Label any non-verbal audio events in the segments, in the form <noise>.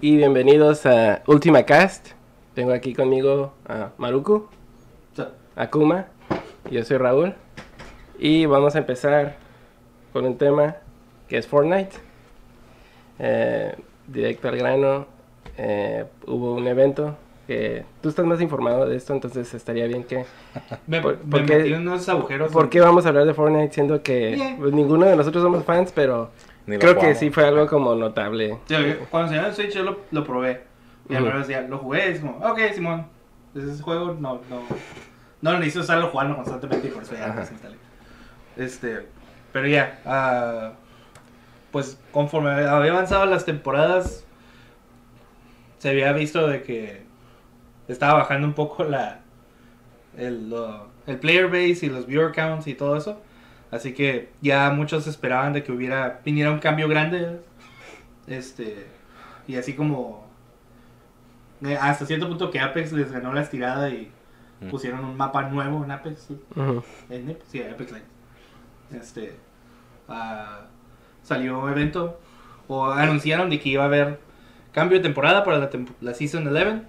Y bienvenidos a Ultima Cast. Tengo aquí conmigo a Maruku, a Kuma, yo soy Raúl. Y vamos a empezar con un tema que es Fortnite. Eh, directo al grano, eh, hubo un evento que tú estás más informado de esto, entonces estaría bien que... <laughs> Me, Por- me porque- metí unos agujeros. ¿Por qué vamos a hablar de Fortnite siendo que pues, ninguno de nosotros somos fans, pero creo que sí fue algo como notable. Sí, Cuando salió el Switch yo lo, lo probé. Y a Ujú. la hora decía, lo jugué, y es como, ok, Simón. Ese juego no, no, no necesito estarlo jugando constantemente y por eso ya Ajá. lo desinstalé. Este, pero ya, ah, pues conforme había avanzado las temporadas, se había visto de que estaba bajando un poco la el, lo- el player base y los viewer counts y todo eso. Así que ya muchos esperaban de que hubiera viniera un cambio grande. Este, y así como eh, hasta cierto punto que Apex les ganó la estirada y Mm. pusieron un mapa nuevo en Apex. Ujú. En Apex, sí, Apex Legends. Este, ah, salió un evento o anunciaron de que iba a haber cambio de temporada para la, tem- la Season 11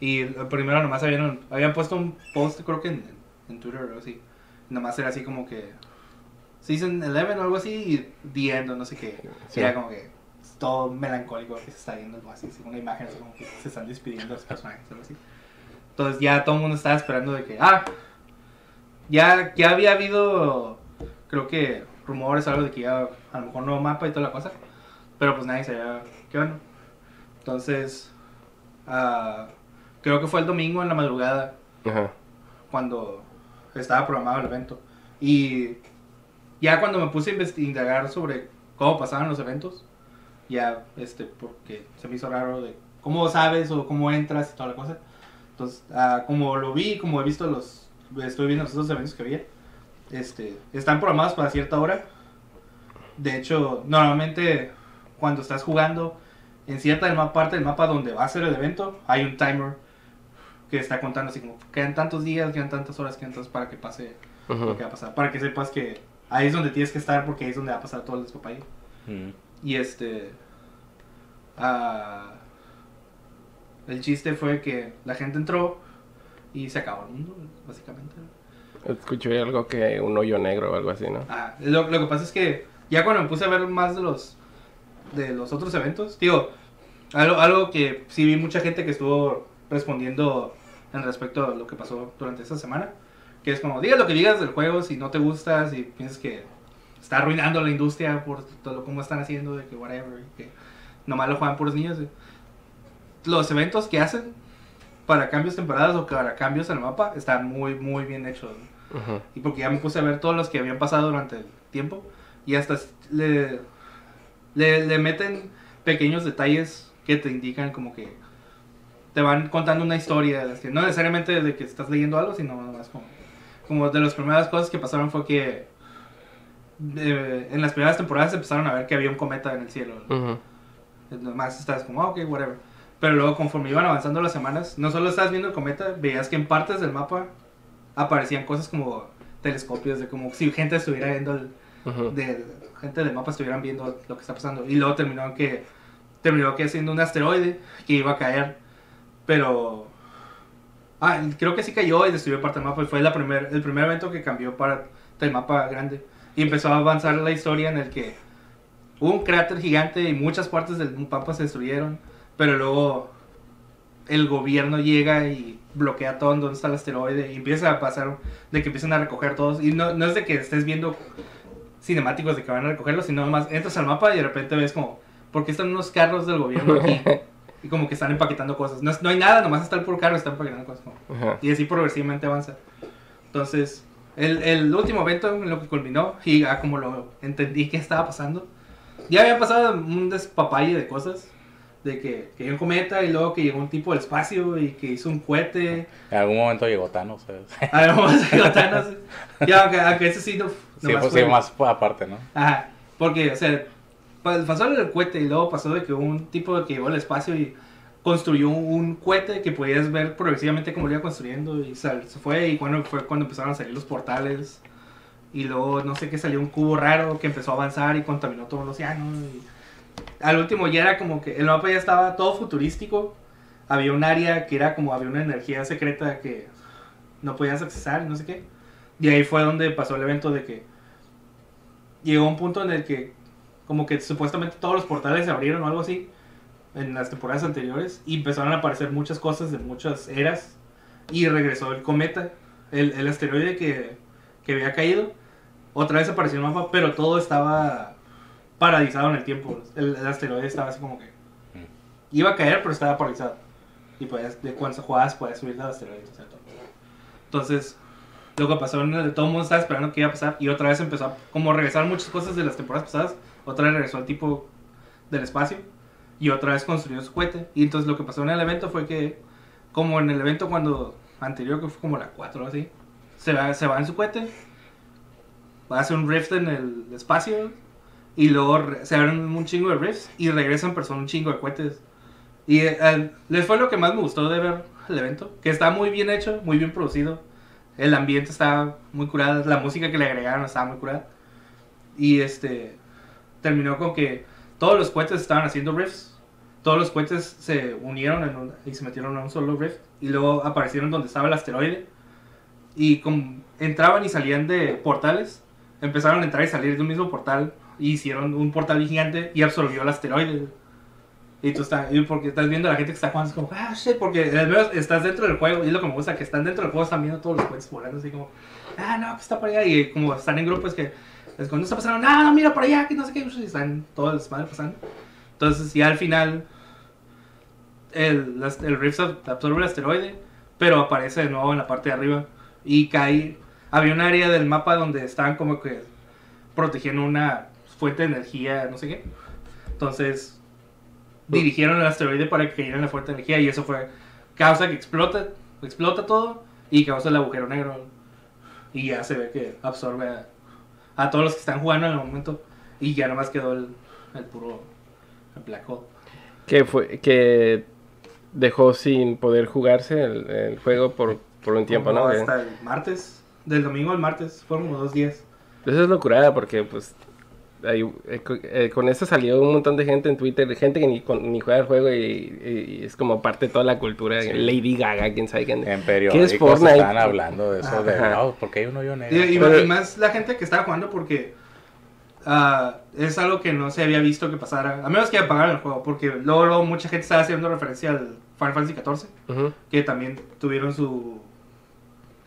y primero nomás habían, habían puesto un post creo que en, en Twitter o así. Nomás era así como que Season 11 o algo así y The End o no sé qué. Sí. Era como que todo melancólico que se está viendo algo así, una imagen así como que se están despidiendo los personajes algo así. Entonces ya todo el mundo estaba esperando de que, ah, ya, ya había habido, creo que rumores algo de que ya a lo mejor nuevo mapa y toda la cosa, pero pues nadie sabía qué onda. Entonces, ah, creo que fue el domingo en la madrugada Ajá. cuando estaba programado el evento. Y ya cuando me puse a investigar sobre cómo pasaban los eventos, ya, este, porque se me hizo raro de cómo sabes o cómo entras y toda la cosa. Entonces, ah, como lo vi, como he visto los, estoy viendo los otros eventos que había, este, están programados para cierta hora. De hecho, normalmente cuando estás jugando en cierta parte del mapa donde va a ser el evento, hay un timer que está contando así como quedan tantos días, quedan tantas horas, quedan tantas para que pase Ujú. lo que va a pasar, para que sepas que ahí es donde tienes que estar porque ahí es donde va a pasar todo el despapalle. Mm. Y este. ah, el chiste fue que la gente entró y se acabó el mundo, básicamente. Escuché algo que un hoyo negro o algo así, ¿no? Ah, lo, lo que pasa es que ya cuando me puse a ver más de los de los otros eventos, digo, algo, algo que sí vi mucha gente que estuvo respondiendo en respecto a lo que pasó durante esta semana, que es como, digas lo que digas del juego, si no te gusta, si piensas que está arruinando la industria por todo lo como están haciendo, de que whatever, que nomás lo juegan puros niños. eh. Los eventos que hacen para cambios temporadas o para cambios en el mapa están muy, muy bien hechos. ¿no? Ujú. Y porque ya me puse a ver todos los que habían pasado durante el tiempo. Y hasta le, le, le meten pequeños detalles que te indican como que te van contando una historia. que- no necesariamente de que estás leyendo algo, sino más como, como de las primeras cosas que pasaron fue que eh, en las primeras temporadas empezaron a ver que había un cometa en el cielo. Ujú. Nomás estás como, ah, ok, whatever. Pero luego, conforme iban avanzando las semanas, no solo estabas viendo el cometa, veías que en partes del mapa aparecían cosas como telescopios, de como si gente estuviera viendo, el, Ujú. de, gente del mapa estuvieran viendo lo que está pasando. Y luego terminó que, terminó que siendo un asteroide que iba a caer. Pero, ah, creo que sí cayó y destruyó parte del mapa. Fue la primer, el primer evento que cambió para el mapa grande. Y empezó a avanzar la historia en el que hubo un cráter gigante y muchas partes del mapa se destruyeron, pero luego el gobierno llega y bloquea todo donde está el asteroide y empieza a pasar de que empiezan a recoger todos. Y no, no es de que estés viendo cinemáticos de que van a recogerlo, sino nomás entras al mapa y de repente ves como, ¿por qué están unos carros del gobierno aquí? <laughs> Y como que están empaquetando cosas. No, no hay nada, nomás está el puro carro están empaquetando cosas. Ajá. y así progresivamente avanza. Entonces, el, el último evento en lo que culminó, y ah, como lo entendí que estaba pasando, ya había pasado un despapalle de cosas. De que, que llegó un cometa y luego que llegó un tipo del espacio y que hizo un cohete. En algún momento llegó Thanos, ¿sabes? <laughs> Además, de Thanos. Ya, aunque, aunque eso sí, no, Sí, pues fue- sí, más aparte, ¿no? Ajá, porque, o sea, pa- pasó el cohete y luego pasó de que un tipo que llegó al espacio y construyó un cohete que podías ver progresivamente cómo lo iba construyendo y se fue y cuando fue cuando empezaron a salir los portales y luego no sé qué salió un cubo raro que empezó a avanzar y contaminó todo el océano y al último ya era como que el mapa ya estaba todo futurístico. Había un área que era como había una energía secreta que no podías accesar, no sé qué. Y ahí fue donde pasó el evento de que llegó un punto en el que como que supuestamente todos los portales se abrieron o algo así en las temporadas anteriores y empezaron a aparecer muchas cosas de muchas eras y regresó el cometa, el, el asteroide que, que había caído, otra vez apareció el mapa, pero todo estaba paralizado en el tiempo. El, el asteroide estaba así como que iba a caer, pero estaba paralizado. Y pues de cuando jugabas podías subir del asteroide. o sea. Entonces, lo que pasó, todo el mundo estaba esperando que iba a pasar y otra vez empezó a como regresar muchas cosas de las temporadas pasadas. Otra vez regresó el tipo del espacio y otra vez construyó su cohete. Y entonces lo que pasó en el evento fue que, como en el evento cuando anterior, que fue como la 4 o así, se va, se va en su cohete, va a hacer un rift en el espacio y luego se abren un chingo de rifts y regresan personas un chingo de cohetes. Y eh, les fue lo que más me gustó de ver el evento, que está muy bien hecho, muy bien producido. El ambiente está muy curado, la música que le agregaron estaba muy curada. Y este terminó con que todos los cohetes estaban haciendo riffs. Todos los cohetes se unieron en un- y se metieron en un solo rift. Y luego aparecieron donde estaba el asteroide. Y como entraban y salían de portales, empezaron a entrar y salir de un mismo portal. Y hicieron un portal gigante y absorbió el asteroide. Y tú estás, y porque estás viendo a la gente que está jugando, es como, ah, shit, porque al menos estás dentro del juego. Y es lo que me gusta, que están dentro del juego, están viendo todos los cohetes volando, así como, ah, no, que está por allá. Y como están en grupos que, es cuando está pasando, no, no, mira por allá, que no sé qué. Y están todos los madres pasando. Entonces, ya al final, el, las- el Rift ab- absorbe el asteroide, pero aparece de nuevo en la parte de arriba. Y cae. Había un área del mapa donde estaban como que protegiendo una fuente de energía, no sé qué. Entonces, dirigieron el asteroide para que cayera en la fuente de energía y eso fue causa que explota, explota todo y causa el agujero negro. Y ya se ve que absorbe a, a todos los que están jugando en el momento y ya nada más quedó el, el puro el black hole. Que fue que dejó sin poder jugarse el, el juego por, por un tiempo, Como ¿no? Hasta el martes, del domingo al martes, fueron como dos días. Eso es locura porque pues eh, eh, con eso salió un montón de gente en Twitter, gente que ni, con- ni juega el juego y, y- y es como parte de toda la cultura. Sí. Lady Gaga, quién sabe quién. En ¿Qué periódicos es Fortnite? están hablando de eso, de, no, porque hay un hoyo negro. Y, y- Pero- y más la gente que estaba jugando porque ah, es algo que no se había visto que pasara, a menos que apagaran el juego, porque luego, luego mucha gente estaba haciendo referencia al Final Fantasy XIV, Ujú. que también tuvieron su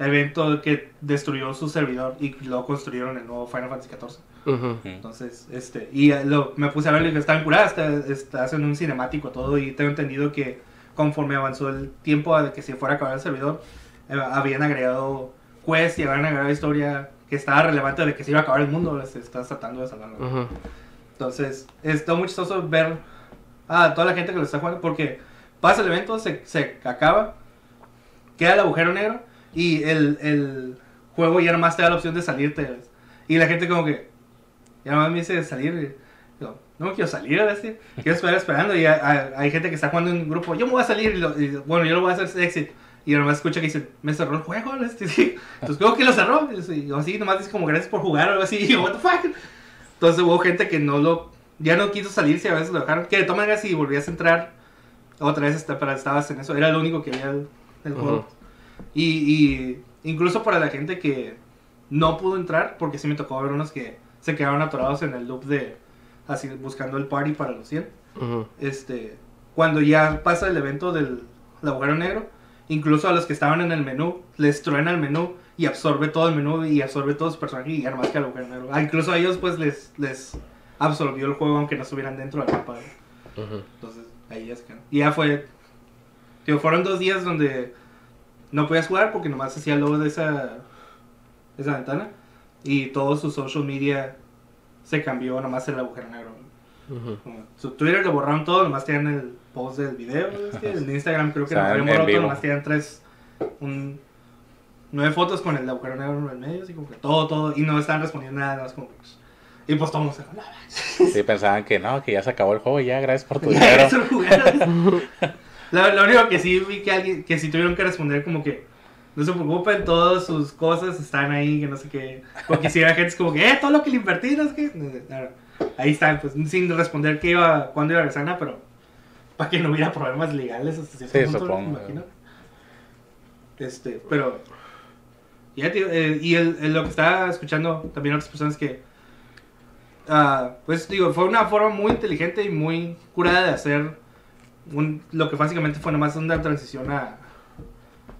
evento que destruyó su servidor y luego construyeron el nuevo Final Fantasy XIV. Ujú. Mm. Entonces, este, y lo, me puse a ver y dije, están curadas, está, está haciendo un cinemático todo y tengo entendido que conforme avanzó el tiempo de que se fuera a acabar el servidor, eh, habían agregado quests y habían agregado historia que estaba relevante de que se iba a acabar el mundo, se está tratando de salvarlo. Ujú. Entonces, está muy chistoso ver a toda la gente que lo está jugando porque pasa el evento, se, se acaba, queda el agujero negro y el, el juego ya nomás te da la opción de salirte. Y la gente como que, ya nomás me dice salir. yo, no me quiero salir, ¿verdad? Quiero esperar esperando. Y hay, hay- hay gente que está jugando en un grupo, yo me voy a salir. Y, lo- y bueno, yo lo voy a hacer exit. Y nomás escucha que dice, me cerró el juego. <laughs> Entonces, ¿cómo que lo cerró? Y yo, así, nomás dice como gracias por jugar o algo así. Y yo, what the fuck. Entonces hubo gente que no lo, ya no quiso salirse, a veces lo dejaron. Que de todas maneras, si volvías a entrar otra vez, hasta- pero estabas en eso, era lo único que había del, del juego. Y, y incluso para la gente que no pudo entrar, porque sí me tocó ver unos que se quedaron atorados en el loop de, así, buscando el party para los 100. Ujú. Este, cuando ya pasa el evento del el agujero negro, incluso a los que estaban en el menú, les truena el menú y absorbe todo el menú y absorbe todos sus personajes y más que el agujero negro. Ah, incluso a ellos pues les, les absorbió el juego aunque no estuvieran dentro del mapa. Ujú. Entonces, ahí ya se quedó. Y ya fue. Digo, fueron dos días donde no podías jugar porque nomás hacía logo de esa, esa ventana. Y todo su social media se cambió nomás el agujero negro. Ujú. Como Su Twitter lo borraron todo, nomás tenían el post del video. <laughs> El de Instagram creo que O sea, lo en borrado todo, nomás tenían tres. Un, nueve fotos con el agujero negro en el medio, así como que todo, todo. Y no estaban respondiendo nada, nada más como. Y pues todo el mundo se "No, Sí, pensaban que no, que ya se acabó el juego ya, gracias por tu <laughs> dinero. <laughs> lo, lo único que sí vi que alguien, que sí tuvieron que responder como que no se preocupen, todas sus cosas están ahí, que no sé qué. Porque si hay gente es como que, eh, todo lo que le invertí, no sé qué. Ahí están, pues sin responder qué iba, cuándo iba a regresar, pero para que no hubiera problemas legales hasta cierto Sí, punto, supongo. me imagino. Este, pero. Ya, tío, eh, y el, el- lo que estaba escuchando también otras personas que. ah, pues digo, fue una forma muy inteligente y muy curada de hacer un- lo que básicamente fue nomás una transición a,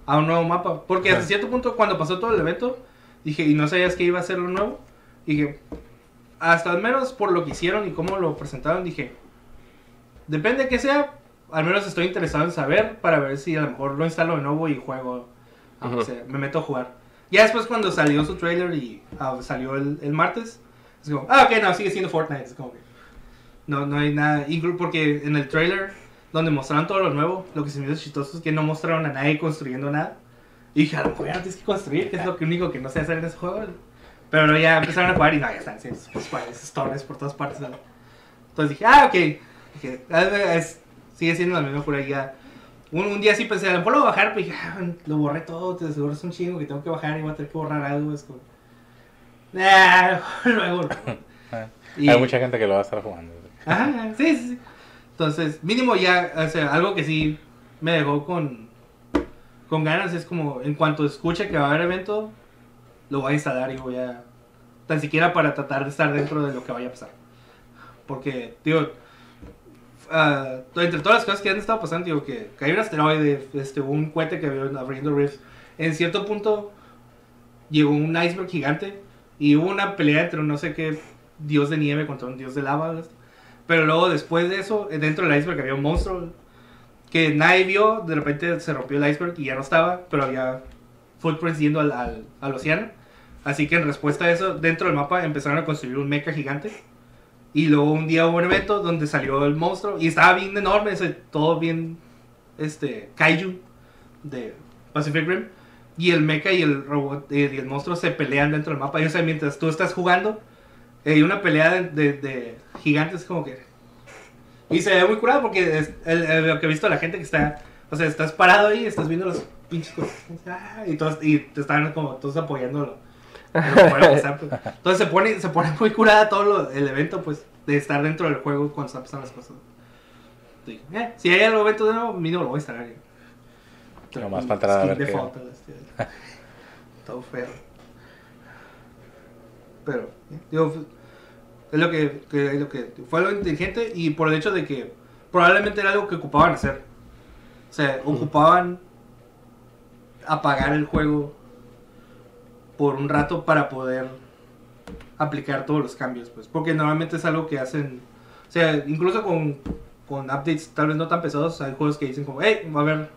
a un nuevo mapa. Porque hasta cierto punto, cuando pasó todo el evento, dije, y no sabías que iba a ser lo nuevo, dije, hasta al menos por lo que hicieron y cómo lo presentaron, dije, depende de qué sea, al menos estoy interesado en saber para ver si a lo mejor lo instalo de nuevo y juego, aunque sea, me meto a jugar. Ya después cuando salió su trailer y ah, salió el, el martes, es como, ah, ok, no, sigue siendo Fortnite, es como que no, no hay nada, porque en el trailer donde mostraron todo lo nuevo, lo que se me hizo chistoso es que no mostraron a nadie construyendo nada. Y dije, a lo mejor ya no tienes que construir, que es lo que único que no sé hacer en ese juego. Pero ya empezaron a jugar y no, ya están haciendo sus sus torres por todas partes. ¿no? Entonces dije, ah, ok. Dije, ah, es- sigue siendo la misma ya. Un, un día sí pensé, a lo mejor lo voy a bajar, pero dije, ah, lo borré todo, te seguro es un chingo que tengo que bajar y voy a tener que borrar algo. Es como, nah, <laughs> luego. <laughs> Y- Hay mucha gente que lo va a estar jugando. Ajá, sí, sí, sí. Entonces, mínimo ya, o sea, algo que sí me dejó con, con ganas es como, en cuanto escuche que va a haber evento, lo voy a instalar y voy a, tan siquiera para tratar de estar dentro de lo que vaya a pasar. Porque, digo, ah, entre todas las cosas que han estado pasando, digo, que cayó un asteroide, este, un cohete que vio abriendo Rift, en cierto punto llegó un iceberg gigante y hubo una pelea entre un no sé qué dios de nieve contra un dios de lava. Pero luego después de eso, dentro del iceberg había un monstruo que nadie vio, de repente se rompió el iceberg y ya no estaba, pero había footprints yendo al, al, al océano. Así que en respuesta a eso, dentro del mapa empezaron a construir un mecha gigante. Y luego un día hubo un evento donde salió el monstruo y estaba bien enorme, todo bien este kaiju de Pacific Rim. Y el mecha y el robot eh, y el monstruo se pelean dentro del mapa. Y o sea, mientras tú estás jugando, hay una pelea de, de- de gigantes como que... Y se ve muy curado porque es el- el- lo que he visto la gente que está... O sea, estás parado ahí, estás viendo los pinches cosas. ah, Y, todos, y te están como todos apoyándolo. <laughs> pues. Entonces se pone, se pone muy curada todo lo- el evento, pues, de estar dentro del juego cuando están pasando las cosas. Sí. Eh, si hay algo evento de nuevo, mínimo lo voy a instalar. Entrar a Skin ver default, este, <laughs> todo feo. Pero, eh, digo, es lo que, que- es lo que fue lo inteligente y por el hecho de que probablemente era algo que ocupaban hacer. O sea, ocupaban apagar el juego por un rato para poder aplicar todos los cambios, pues, porque normalmente es algo que hacen, o sea, incluso con, con updates tal vez no tan pesados, hay juegos que dicen como, hey, va a haber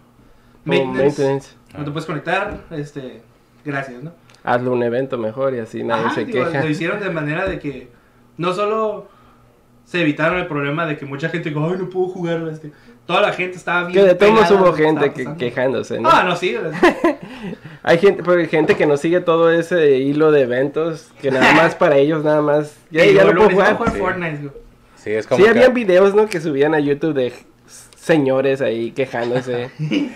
maintenance, maintenance. no te puedes conectar, este, gracias, ¿no? Hazlo un evento mejor y así nadie Ajá, se digo, queja. Lo hicieron de manera de que no solo se evitaron el problema de que mucha gente dijo, ay, no puedo jugar. Este. Toda la gente estaba bien. Que de todos hubo que gente que, quejándose, ¿no? Ah, no, sí. <laughs> Hay gente, porque gente que no sigue todo ese hilo de eventos, que nada más <laughs> para ellos, nada más. Ya, Y ya lo puedo jugar. sí. Fortnite. digo. Sí, es como Sí, que- habían videos, ¿no? Que subían a YouTube de señores ahí quejándose. <laughs>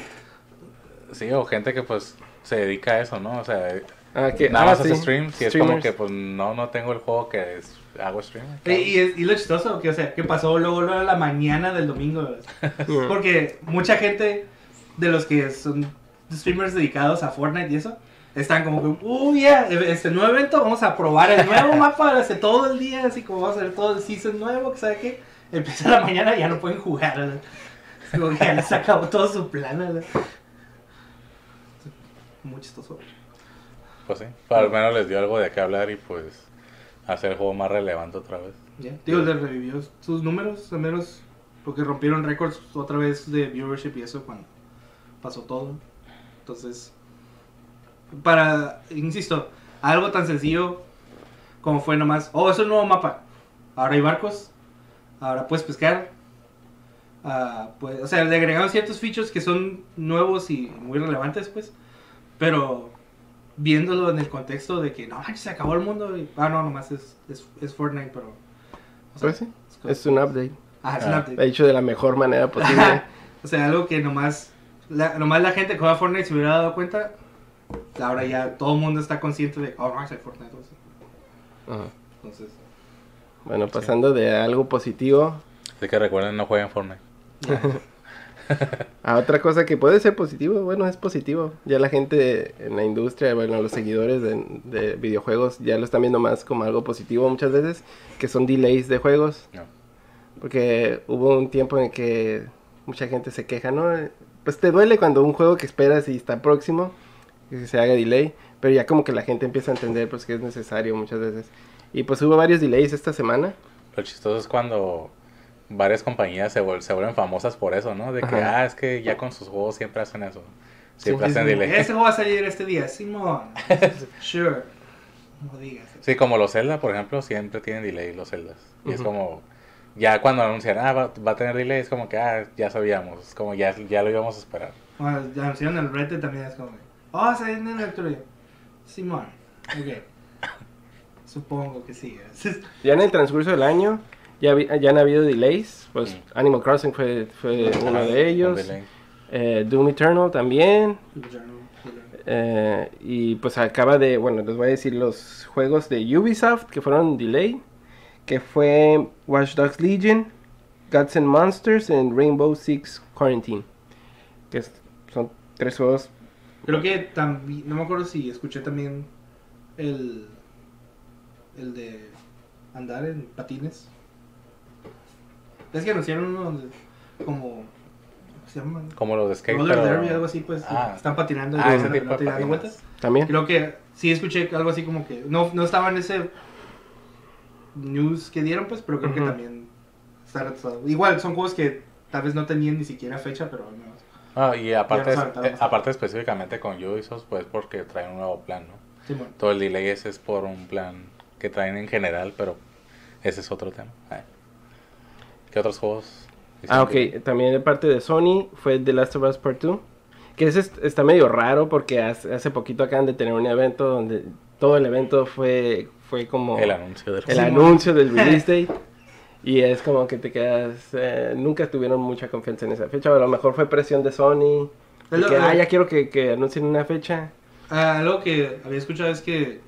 Sí, o gente que pues se dedica a eso, ¿no? O sea, Ah, que, nada ah, más hace sí. streams y es como que pues no, no tengo el juego que es- hago stream. Y, y, lo chistoso, que, o sea, que pasó luego, luego a la mañana del domingo. <laughs> Porque mucha gente de los que son streamers dedicados a Fortnite y eso, están como que, uy, ya, este nuevo evento, vamos a probar el nuevo <laughs> mapa hace todo el día, así como vamos a hacer todo el season nuevo, que sabe qué, empieza la mañana y ya no pueden jugar. ¿verdad? Como que ya les acabó todo su plan. ¿verdad? Muy chistoso. Pues sí, al menos les dio algo de qué hablar y pues hacer el juego más relevante otra vez. Ya, Digo, les revivió sus números, al menos porque rompieron récords otra vez de viewership y eso cuando pasó todo. Entonces, para, insisto, algo tan sencillo como fue nomás, oh, es un nuevo mapa. Ahora hay barcos, ahora puedes pescar. ah, pues, o sea, le agregaron ciertos features que son nuevos y muy relevantes, pues. Pero viéndolo en el contexto de que no manches, se acabó el mundo. Y, ah, no, nomás es, es, es Fortnite, pero. o sea, Pues sí, es un update. Ah, es un Ah. update. Hecho de la mejor manera posible. <laughs> O sea, algo que nomás la, nomás la gente que juega Fortnite se hubiera dado cuenta. Ahora ya todo el mundo está consciente de, oh, no, es el Fortnite. o sea, Ajá. Entonces, Bueno, pasando de algo positivo Así que recuerden, no jueguen Fortnite. A otra cosa que puede ser positivo, bueno, es positivo. Ya la gente en la industria, bueno, los seguidores de, de videojuegos ya lo están viendo más como algo positivo muchas veces, que son delays de juegos. No. Porque hubo un tiempo en que mucha gente se queja, ¿no? Pues te duele cuando un juego que esperas y está próximo, que se haga delay, pero ya como que la gente empieza a entender pues que es necesario muchas veces. Y pues hubo varios delays esta semana. Lo chistoso es cuando varias compañías se, vuel- se vuelven famosas por eso, ¿no? De que, Ajá. ah, es que ya con sus juegos siempre hacen eso. Siempre Sí, hacen Sí, delay. Este juego va a salir este día, Simón. <laughs> sure. No digas. Sí, como los Zelda, por ejemplo, siempre tienen delay los Zeldas. Y es Ujú. como, ya cuando anuncian, ah, va, va a tener delay, es como que, ah, ya sabíamos. Es como, ya, ya lo íbamos a esperar. Bueno, ya anunciaron el Red Dead también es como, oh, se viene en el otro día. Simón. Ok. <laughs> Supongo que sí. Ya en el transcurso del año ya, vi- ya han habido delays. Pues Mm. Animal Crossing fue, fue uno de ellos. Eh, Doom Eternal también. Eh, y pues acaba de, bueno, les voy a decir los juegos de Ubisoft que fueron delay. Que fue Watch Dogs Legion, Gods and Monsters y Rainbow Six Quarantine. Que es- son tres juegos. Creo que también, no me acuerdo si escuché también el, el de andar en patines. Es que anunciaron uno donde, como, ¿cómo se llama? Como los de skate, Roller pero- derby, algo así, pues, Ah. están patinando y Ah, ese tipo de vueltas. También. Creo que sí escuché algo así como que, no, no estaba en ese news que dieron, pues, pero creo que también está retrasado. Igual, son juegos que tal vez no tenían ni siquiera fecha, pero al menos. Ah, y aparte, eh, aparte específicamente con Ubisoft, pues porque traen un nuevo plan, ¿no? Simón. Todo el delay ese es por un plan que traen en general, pero ese es otro tema. Ay. ¿Qué otros juegos? Ah, ok. También de parte de Sony fue The Last of Us Part 2. Que ese est- está medio raro porque hace, hace poquito acaban de tener un evento donde todo el evento fue, fue como El anuncio del el anuncio del <laughs> release date. Y es como que te quedas... eh, nunca tuvieron mucha confianza en esa fecha. O a lo mejor fue presión de Sony. lo- que, ah, ya quiero que, que anuncien una fecha. Ah, algo que había escuchado es que,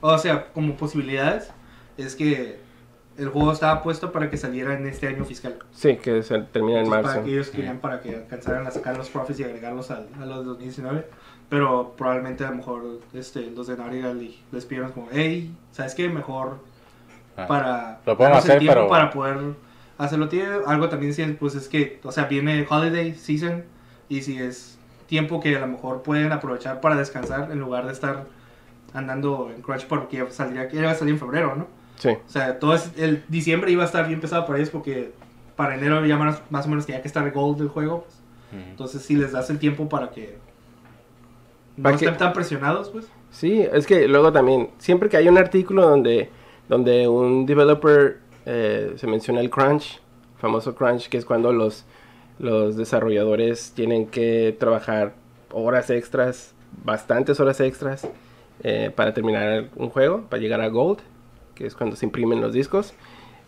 o sea, como posibilidades, es que el juego estaba puesto para que saliera en este año fiscal. Sí, que se termina en marzo. Para que ellos querían para que alcanzaran a sacar los profits y agregarlos al, a los 2019. Pero probablemente a lo mejor este, los de Naughty Dog le- les pidieron como, hey, ¿sabes qué? Mejor Ah. para Lo podemos hacer, pero- para poder hacerlo. Tiene- Algo también pues es que, o sea, viene holiday season y si es tiempo que a lo mejor pueden aprovechar para descansar en lugar de estar andando en crunch porque ya saldría, iba a salir en febrero, ¿no? Sí. O sea, todo es- el diciembre iba a estar bien pesado para ellos porque para enero ya más, más o menos tenía que estar el gold del juego. pues. Entonces, si les das el tiempo para que no Para que- estén tan presionados, pues. Sí, es que luego también, siempre que hay un artículo donde, donde un developer eh, se menciona el crunch, famoso crunch, que es cuando los, los desarrolladores tienen que trabajar horas extras, bastantes horas extras, eh, para terminar un juego, para llegar a Gold, que es cuando se imprimen los discos.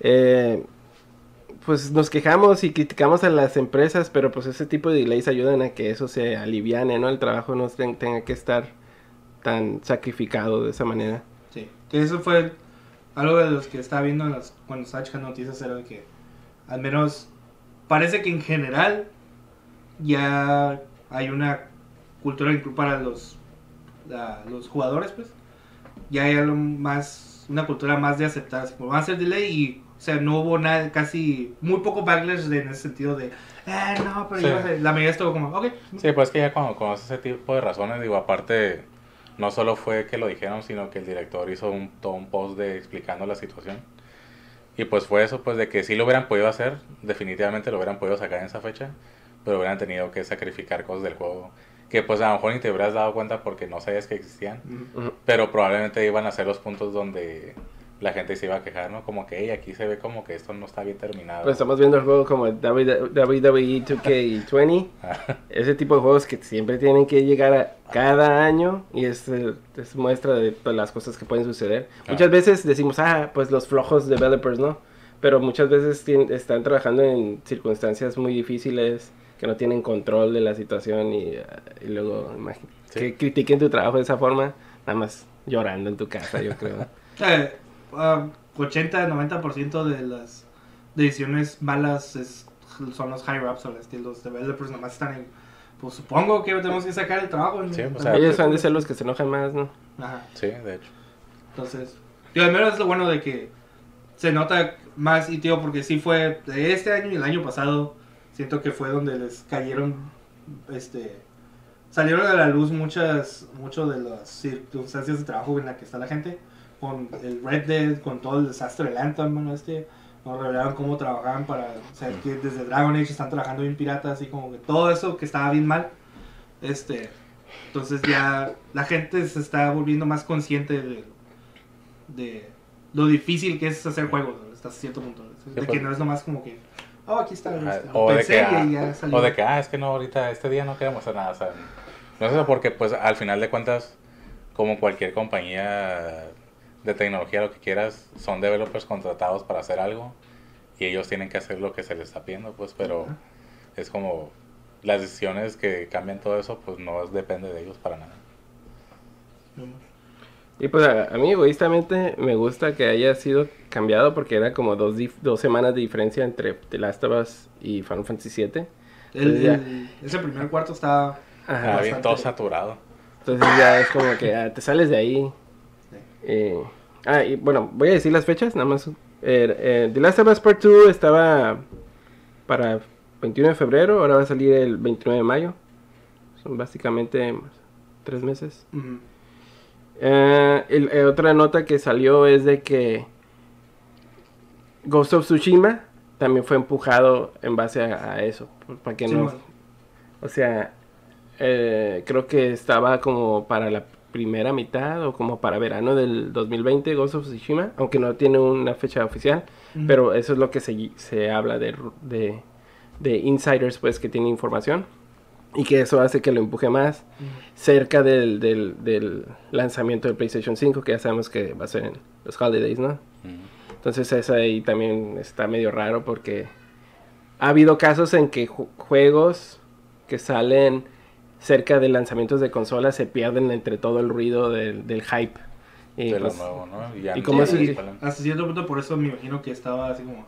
Eh, pues nos quejamos y criticamos a las empresas, pero pues ese tipo de delays ayudan a que eso se aliviane, ¿no? El trabajo no ten- tenga que estar tan sacrificado de esa manera. Sí. Eso fue algo de los que estaba viendo cuando estaba checando noticias, era de que al menos parece que en general ya hay una cultura para los, la- los jugadores, pues. Ya hay algo más, una cultura más de aceptar, así como van a hacer delay y, o sea, no hubo nada, casi, muy poco backlash de- en ese sentido de, eh, no, pero Sí. sé". la mayoría estuvo como, ok. Sí, pues que ya cuando conoces ese tipo de razones, digo, aparte, no solo fue que lo dijeron, sino que el director hizo un, todo un post de explicando la situación. Y pues fue eso, pues de que sí lo hubieran podido hacer, definitivamente lo hubieran podido sacar en esa fecha, pero hubieran tenido que sacrificar cosas del juego que pues a lo mejor ni te hubieras dado cuenta porque no sabías que existían, Ujú. Ujú. pero probablemente iban a ser los puntos donde la gente se iba a quejar, ¿no? Como que, hey, aquí se ve como que esto no está bien terminado. Pues estamos viendo el juego como WWE 2K20, <laughs> ese tipo de juegos que siempre tienen que llegar a cada año y es, es muestra de todas las cosas que pueden suceder. Ah. Muchas veces decimos, ah, pues los flojos developers, ¿no? Pero muchas veces están trabajando en circunstancias muy difíciles que no tienen control de la situación y, eh, y luego imagi- Sí. que critiquen tu trabajo de esa forma, nada más llorando en tu casa, yo creo. <laughs> Eh, ah, 80-90% de las decisiones malas es, son los higher ups o los developers nomás están en pues supongo que tenemos que sacar el trabajo. Sí, o sea, ellos han de ser los que se enojan más, ¿no? Ajá. Sí, de hecho. Entonces, yo al menos es lo bueno de que se nota más y tío porque sí fue de este año y el año pasado siento que fue donde les cayeron este salieron a la luz muchas mucho de las circunstancias de trabajo en la que está la gente con el Red Dead con todo el desastre del Anthem bueno, este nos revelaron cómo trabajaban para, o sea, que desde Dragon Age están trabajando bien piratas y como que todo eso que estaba bien mal, este, entonces ya la gente se está volviendo más consciente de, de lo difícil que es hacer juegos hasta cierto punto, de que pues. no es nomás como que, oh, aquí está, este, o, de que, ah, o de que, ah, es que no, ahorita, este día no queremos hacer nada, o sea, no es eso porque pues al final de cuentas, como cualquier compañía de tecnología, lo que quieras, son developers contratados para hacer algo y ellos tienen que hacer lo que se les está pidiendo, pues, pero es como las decisiones que cambian todo eso, pues no depende de ellos para nada. Y pues a, mí egoístamente me gusta que haya sido cambiado porque era como dos, dos semanas de diferencia entre The Last of Us y Final Fantasy VII. El, ese primer cuarto está bien todo saturado. Entonces ya es como que ah, te sales de ahí. Eh, Ah, y bueno, voy a decir las fechas, nada más. Eh, The Last of Us Part 2 estaba para 21 de febrero, ahora va a salir el 29 de mayo. Son básicamente tres meses. Eh, eh, otra nota que salió es de que Ghost of Tsushima también fue empujado en base a, eso. Para que no. O sea, creo que estaba como para la primera mitad o como para verano del 2020 Ghost of Tsushima, aunque no tiene una fecha oficial, pero eso es lo que se, se habla de, de, insiders pues que tienen información y que eso hace que lo empuje más cerca del, del, lanzamiento del PlayStation 5 que ya sabemos que va a ser en los holidays, ¿no? Entonces eso ahí también está medio raro porque ha habido casos en que juegos que salen cerca de lanzamientos de consolas se pierden entre todo el ruido del, del hype. Y de lo pues, nuevo, ¿no? Y, como hasta cierto punto por eso me imagino que estaba así como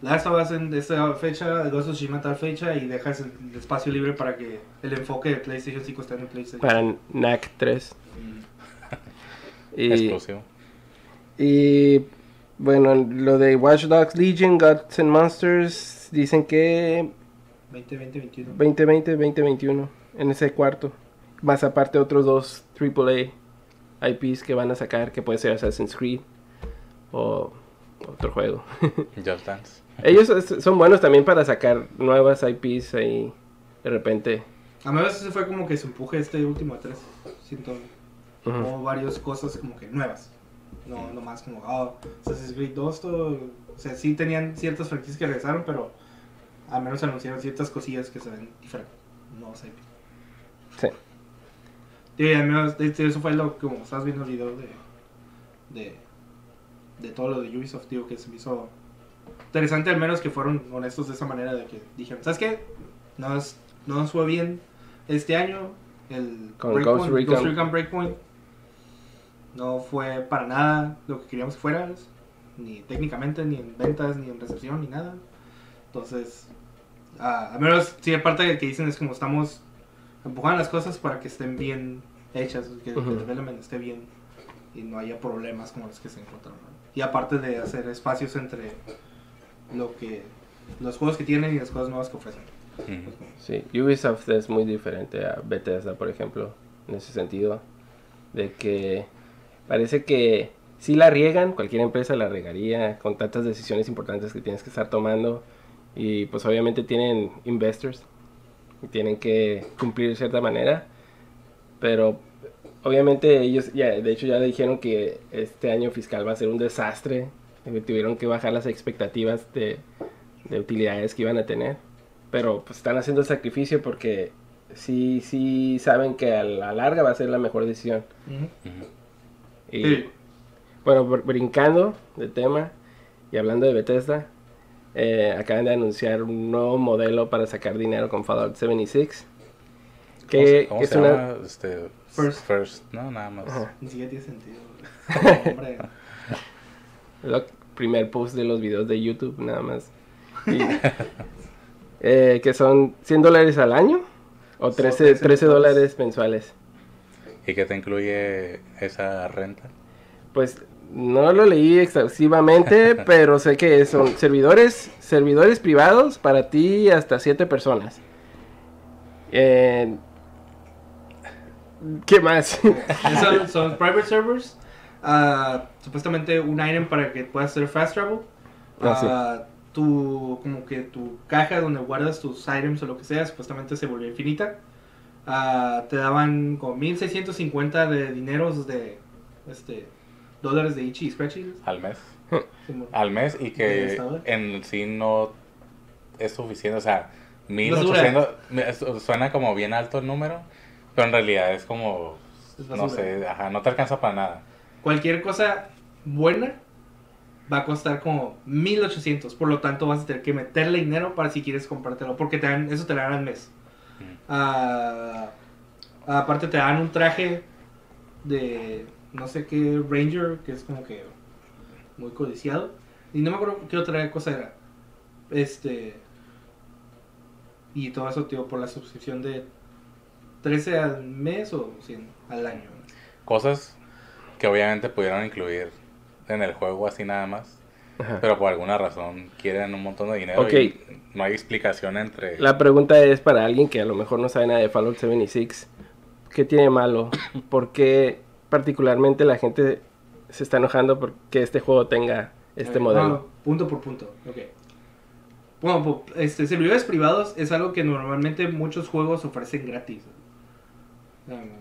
la estabas en esta fecha, Ghost of Tsushima tal fecha y dejas el, espacio libre para que el enfoque de PlayStation 5 esté en el PlayStation. Para NAC 3. Mm. <laughs> y, Explosivo. Y bueno, lo de Watch Dogs Legion, Gods and Monsters, dicen que 2020-2021. 2020-2021 en ese cuarto. Más aparte otros dos AAA IPs que van a sacar, que puede ser Assassin's Creed o otro juego. <laughs> Just Dance. Ellos son buenos también para sacar nuevas IPs ahí de repente. A mí a veces fue como que se empuje este último de tres. Siento como varias cosas como que nuevas. No, no más como, oh, Assassin's Creed 2, todo, o sea, sí tenían ciertas franquicias que regresaron, pero al menos anunciaron ciertas cosillas que se ven diferentes. No sé. Sí. Y al menos eso fue lo que, como estás viendo el video de, de, de todo lo de Ubisoft, digo, que se me hizo interesante al menos que fueron honestos de esa manera de que dijeron, ¿sabes qué? No nos, no nos fue bien este año el Con Breakpoint, Ghost Recon Breakpoint no fue para nada lo que queríamos que fuera, ni técnicamente, ni en ventas, ni en recepción, ni nada. Entonces, uh, al menos, sí, aparte de que dicen es como estamos empujan las cosas para que estén bien hechas, que el development esté bien y no haya problemas como los que se encontraron. Y aparte de hacer espacios entre lo que los juegos que tienen y las cosas nuevas que ofrecen. Sí, Ubisoft es muy diferente a Bethesda, por ejemplo, en ese sentido, de que parece que si la riegan, cualquier empresa la regaría con tantas decisiones importantes que tienes que estar tomando y pues obviamente tienen investors tienen que cumplir de cierta manera. Pero obviamente ellos, ya, de hecho ya le dijeron que este año fiscal va a ser un desastre. Tuvieron que bajar las expectativas de, de utilidades que iban a tener. Pero pues están haciendo el sacrificio porque sí, sí saben que a la larga va a ser la mejor decisión. Y bueno, brincando de tema y hablando de Bethesda, eh, acaban de anunciar un nuevo modelo para sacar dinero con Fallout 76. Que ¿Cómo es se una... Este, first. first. No, nada más. Ni siquiera tiene sentido. <laughs> El <laughs> primer post de los videos de YouTube, nada más. <laughs> Eh, que son 100 dólares al año o 13, 13 dólares mensuales. ¿Y qué te incluye esa renta? Pues no lo leí exhaustivamente, pero sé que son servidores, servidores privados para ti hasta 7 personas. Eh, ¿Qué más? <laughs> son, private servers. Uh, supuestamente un item para que puedas hacer fast travel. Ah, uh, tu, como que tu caja donde guardas tus items o lo que sea, supuestamente se volvió infinita. Uh, te daban como 1650 de dineros de este dólares de Ichi y Scratchy. Al mes. Al mes y que en sí no es suficiente. O sea, 1800 suena como bien alto el número, pero en realidad es como, no sé, ajá, no te alcanza para nada. Cualquier cosa buena va a costar como 1800, por lo tanto vas a tener que meterle dinero para si quieres comprártelo, porque te dan, eso te lo dan al mes. Ah, aparte te dan un traje de no sé qué Ranger, que es como que muy codiciado. Y no me acuerdo qué otra cosa era. Este. Y todo eso, tío, por la suscripción de 13 al mes o 100 al año. Cosas que obviamente pudieron incluir en el juego así nada más. Pero por alguna razón quieren un montón de dinero y no hay explicación entre... La pregunta es para alguien que a lo mejor no sabe nada de Fallout 76. ¿Qué tiene malo? <coughs> ¿Por qué particularmente la gente se está enojando porque este juego tenga este modelo? punto por punto, ok. Bueno, este, servidores privados es algo que normalmente muchos juegos ofrecen gratis.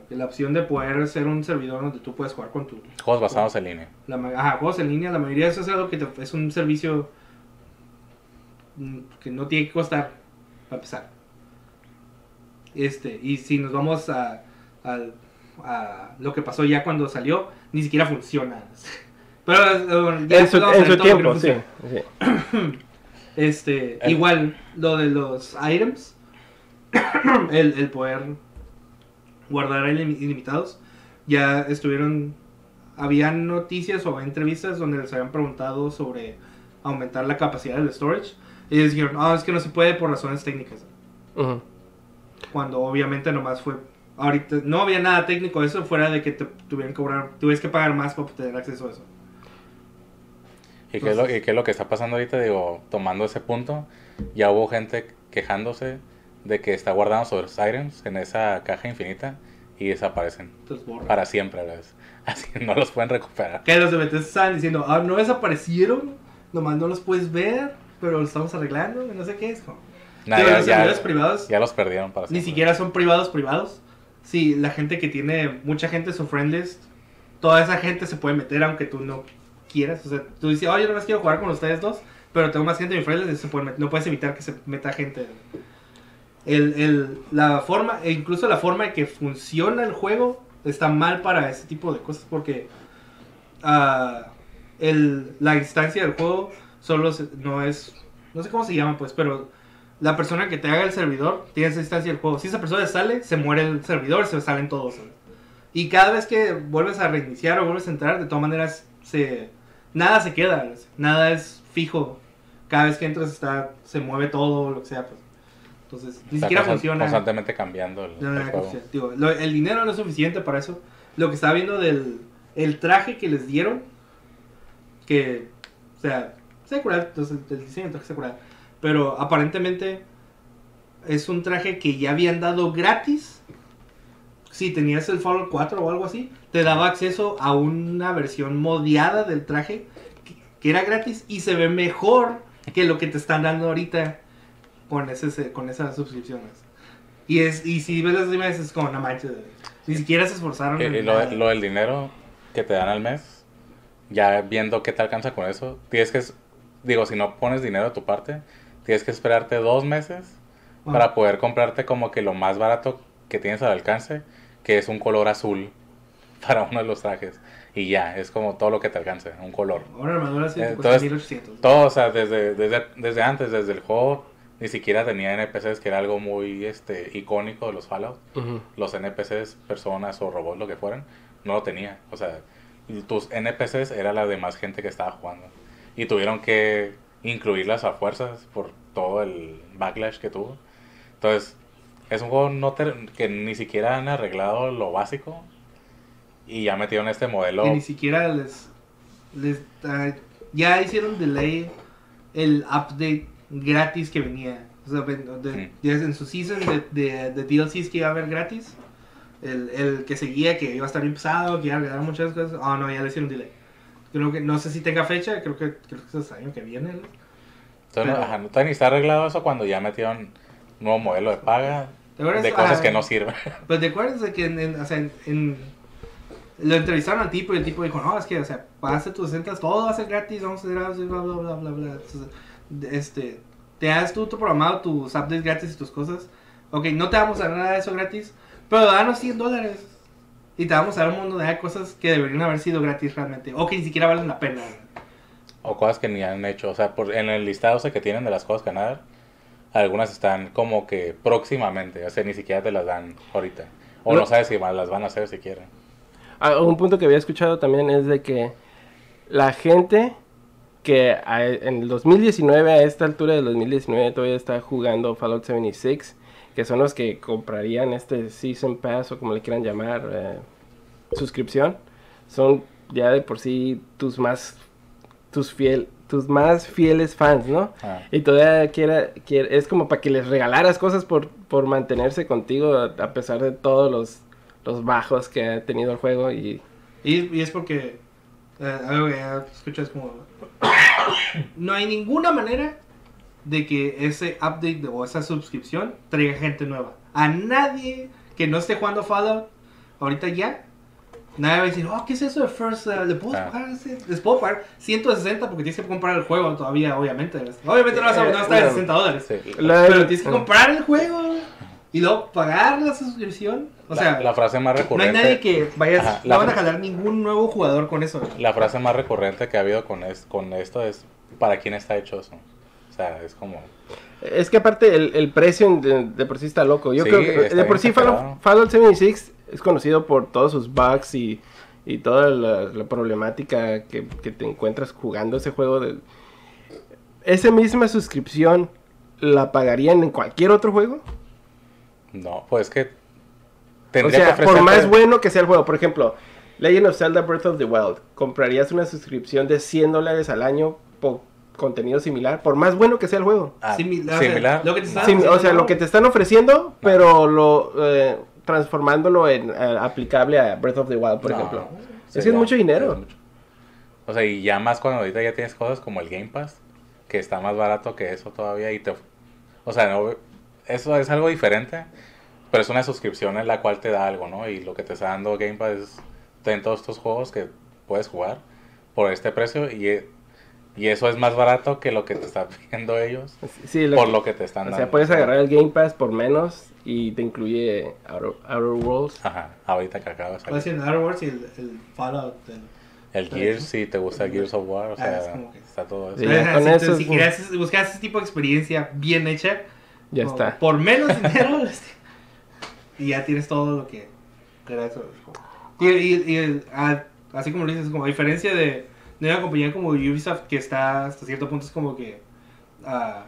La opción de poder ser un servidor donde tú puedes jugar con tu... Juegos basados en línea. La, ajá, juegos en línea. La mayoría de eso es algo que es un servicio mm, que no tiene que costar para empezar. Este, y si nos vamos a, a, lo que pasó ya cuando salió, ni siquiera funciona. <laughs> Pero eh, en su, tiempo, sí, <coughs> Este, igual, lo de los items, <coughs> el, el poder guardar ilimitados. Ya estuvieron, habían noticias o entrevistas donde les habían preguntado sobre aumentar la capacidad del storage. Y ellos dijeron, no, es que no se puede por razones técnicas. Cuando obviamente nomás fue, ahorita no había nada técnico eso fuera de que te tuvieran que cobrar, tuvieras que pagar más para tener acceso a eso. ¿Y qué, es lo, ¿Y qué es lo que está pasando ahorita? Digo, tomando ese punto, ya hubo gente quejándose de que está guardando sus items en esa caja infinita y desaparecen para siempre, <laughs> Así no los pueden recuperar. Que los de están diciendo, ah, no desaparecieron, nomás no los puedes ver, pero los estamos arreglando, no sé qué es. ya, los ya, privados ya los perdieron para siempre. Ni siquiera son privados privados. Sí, la gente que tiene mucha gente su friendlist, toda esa gente se puede meter aunque tú no quieras. O sea, tú dices, oh, yo no más quiero jugar con ustedes dos, pero tengo más gente en mi friendlist, se puede no puedes evitar que se meta gente el, el, la forma, e incluso la forma en que funciona el juego está mal para ese tipo de cosas porque uh, el, la instancia del juego solo no es, no sé cómo se llama pues, pero la persona que te haga el servidor tiene esa instancia del juego. Si esa persona sale, se muere el servidor, se salen todos. Y cada vez que vuelves a reiniciar o vuelves a entrar, de todas maneras, se, nada se queda, nada es fijo. Cada vez que entras está, se mueve todo, lo que sea. Pues. Entonces, ni siquiera funciona. Constantemente cambiando el, el, dinero no es suficiente para eso. Lo que estaba viendo del el traje que les dieron, que, o sea, se entonces el diseño del traje se pero aparentemente es un traje que ya habían dado gratis. Si tenías el Fallout 4 o algo así, te daba acceso a una versión modiada del traje que era gratis y se ve mejor que lo que te están dando ahorita con, ese, con esas suscripciones. Y, es, y si ves las imágenes es como, una mancha, ni siquiera se esforzaron. Y, lo, lo, del dinero que te dan al mes, ya viendo qué te alcanza con eso, tienes que, digo, si no pones dinero de tu parte, tienes que esperarte dos meses para poder comprarte como que lo más barato que tienes al alcance, que es un color azul <laughs> para uno de los trajes. Y ya, es como todo lo que te alcance, un color. Una armadura Entonces, Todo, o sea, desde, desde, desde antes, desde el juego ni siquiera tenía NPCs, que era algo muy este, icónico de los Fallout. Los NPCs, personas o robots, lo que fueran, no lo tenía. O sea, tus NPCs era la de más gente que estaba jugando. Y tuvieron que incluirlas a fuerzas por todo el backlash que tuvo. Entonces, es un juego no que ni siquiera han arreglado lo básico y ya metieron este modelo. Que ni siquiera les. les ah, ya hicieron delay el update gratis que venía. O sea, de- Sí. en su season de, de, de DLCs que iba a haber gratis. El, el que seguía, que iba a estar bien pesado, que iba a agregar muchas cosas. Oh, no, ya le hicieron delay. Creo que, no sé si tenga fecha, creo que, creo que es el año que viene. Entonces, pero- ajá, no está arreglado eso cuando ya metieron nuevo modelo de paga ¿Te de cosas Ah, que no sirven. Pues te acuerdas de que en, en- o sea, en, lo entrevistaron al tipo y el tipo dijo, no, es que, o sea, pasa tus 60, todo va a ser gratis, vamos a hacer bla, bla, bla, bla, bla. Entonces, este, te das tú tu programado, tus updates gratis y tus cosas. Ok, no te vamos a dar nada de eso gratis, pero danos 100 dólares. Y te vamos a dar un montón de cosas que deberían haber sido gratis realmente, o que ni siquiera valen la pena. O cosas que ni han hecho. O sea, por, en el listado ese que tienen de las cosas que van a dar, algunas están como que próximamente. O sea, ni siquiera te las dan ahorita. O No. no sabes si más las van a hacer si quieren. Ah, un punto que había escuchado también es de que la gente que a- en el 2019, a esta altura del 2019, todavía está jugando Fallout 76, que son los que comprarían este Season Pass o como le quieran llamar, eh, suscripción, son ya de por sí tus más, tus fiel, tus más fieles fans, ¿no? Ah. Y todavía quiera, quiere, es como para que les regalaras cosas por, por mantenerse contigo a, a pesar de todos los, los bajos que ha tenido el juego y Y, y es porque, eh, algo que ya escuchas como, no hay ninguna manera de que ese update o esa suscripción traiga gente nueva. A nadie que no esté jugando Fallout ahorita ya, nadie va a decir, oh, ¿qué es eso de First? Uh, ¿Le puedo Ah. pagar? ese? Les puedo pagar 160 porque tienes que comprar el juego todavía, obviamente. Obviamente no vas a no va a estar en Eh, 60 dólares. Sí. Pero tienes que eh, comprar el juego y luego pagar la suscripción. O La- sea, la, frase más no hay recurrente. nadie que vaya, Ajá, no van a jalar ningún nuevo jugador con eso. La frase más recurrente que ha habido con, es- con esto es: ¿para quién está hecho eso? O sea, es como. Es que aparte el, el precio de, de por sí está loco. Yo Sí, creo que de por sí Fallout, exagerado. Fallout 76 es conocido por todos sus bugs y, y toda la, la problemática que, que te encuentras jugando ese juego. De... Esa misma suscripción la pagarían en cualquier otro juego. No, pues que. O Tendría sea, que por más bueno que sea el juego. Por ejemplo, Legend of Zelda Breath of the Wild. ¿Comprarías una suscripción de 100 dólares al año por contenido similar? Por más bueno que sea el juego. Ah, Similar, similar. lo que te está- Sí, o sea, lo que te están ofreciendo, pero lo eh, transformándolo en eh, aplicable a Breath of the Wild, por No, ejemplo. Es que es mucho dinero. es mucho. O sea, y ya más cuando ahorita ya tienes cosas como el Game Pass, que está más barato que eso todavía y te... O sea, no, eso es algo diferente, pero es una suscripción en la cual te da algo, ¿no? Y lo que te está dando Game Pass es ten todos estos juegos que puedes jugar por este precio y, e- y eso es más barato que lo que te están <laughs> pidiendo ellos Sí, lo por que- lo que te están o dando. sea, puedes agarrar el Game Pass por menos y te incluye Outer, Outer Worlds. Ajá, ahorita que acaba de Va a salir. ser el Outer Worlds y el, el Fallout. el- El Gears, si te gusta el Gears of War, o Ah, sea, es como que- está todo eso. Sí, con si, eso si es- quieres buscar ese tipo de experiencia bien hecha, Ya está. por menos dinero, <laughs> este, y ya tienes todo lo que era eso. Y, y- a- así como lo dices, como a diferencia de, de una compañía como Ubisoft que está hasta cierto punto es como que ah,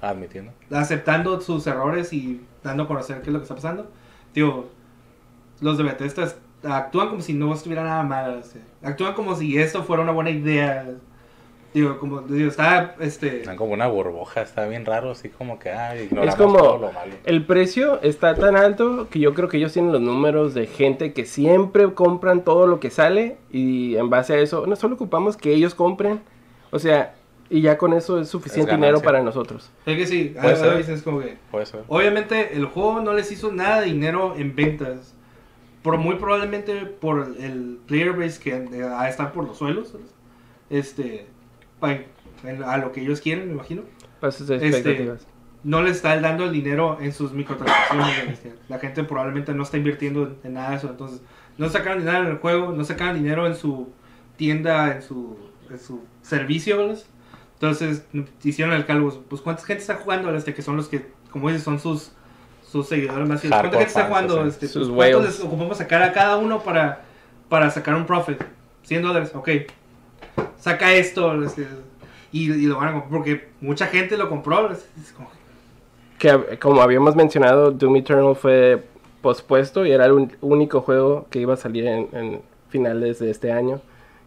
Admitiendo. aceptando sus errores y dando a conocer qué es lo que está pasando. Digo, los de Bethesda es- actúan como si no estuviera nada mal. o sea, actúan como si esto fuera una buena idea. Digo, como digo, está este Están como una burbuja, está bien raro, así como que, ignoramos Es como todo lo malo. el precio está tan alto que yo creo que ellos tienen los números de gente que siempre compran todo lo que sale y en base a eso no solo ocupamos que ellos compren, o sea, y ya con eso es suficiente Es dinero para nosotros. Es que sí, a- a veces es como que. Puede ser. Obviamente, el juego no les hizo nada de dinero en ventas. Por, muy probablemente por el player base que eh, ha de estar por los suelos. Este. A lo que ellos quieren, me imagino. Sus Este, expectativas. No les está dando el dinero en sus microtransacciones. este, La gente probablemente no está invirtiendo en, nada de eso. Entonces, no sacaron dinero en el juego, no sacaron dinero en su tienda, en su, en su servicio. ¿verdad? Entonces, hicieron el cálculo. Pues, ¿cuánta gente está jugando? Este, que son los que, como dices, son sus, sus seguidores más fieles. ¿Cuánta gente está jugando? Este, Sus pues, ¿Cuánto whales. les ocupamos sacar a cada uno para, para sacar un profit? 100 dólares, ok. Saca esto, y, y lo van a comprar, porque mucha gente lo compró. es- como- Que como habíamos mencionado, Doom Eternal fue pospuesto y era el único juego que iba a salir en, en finales de este año.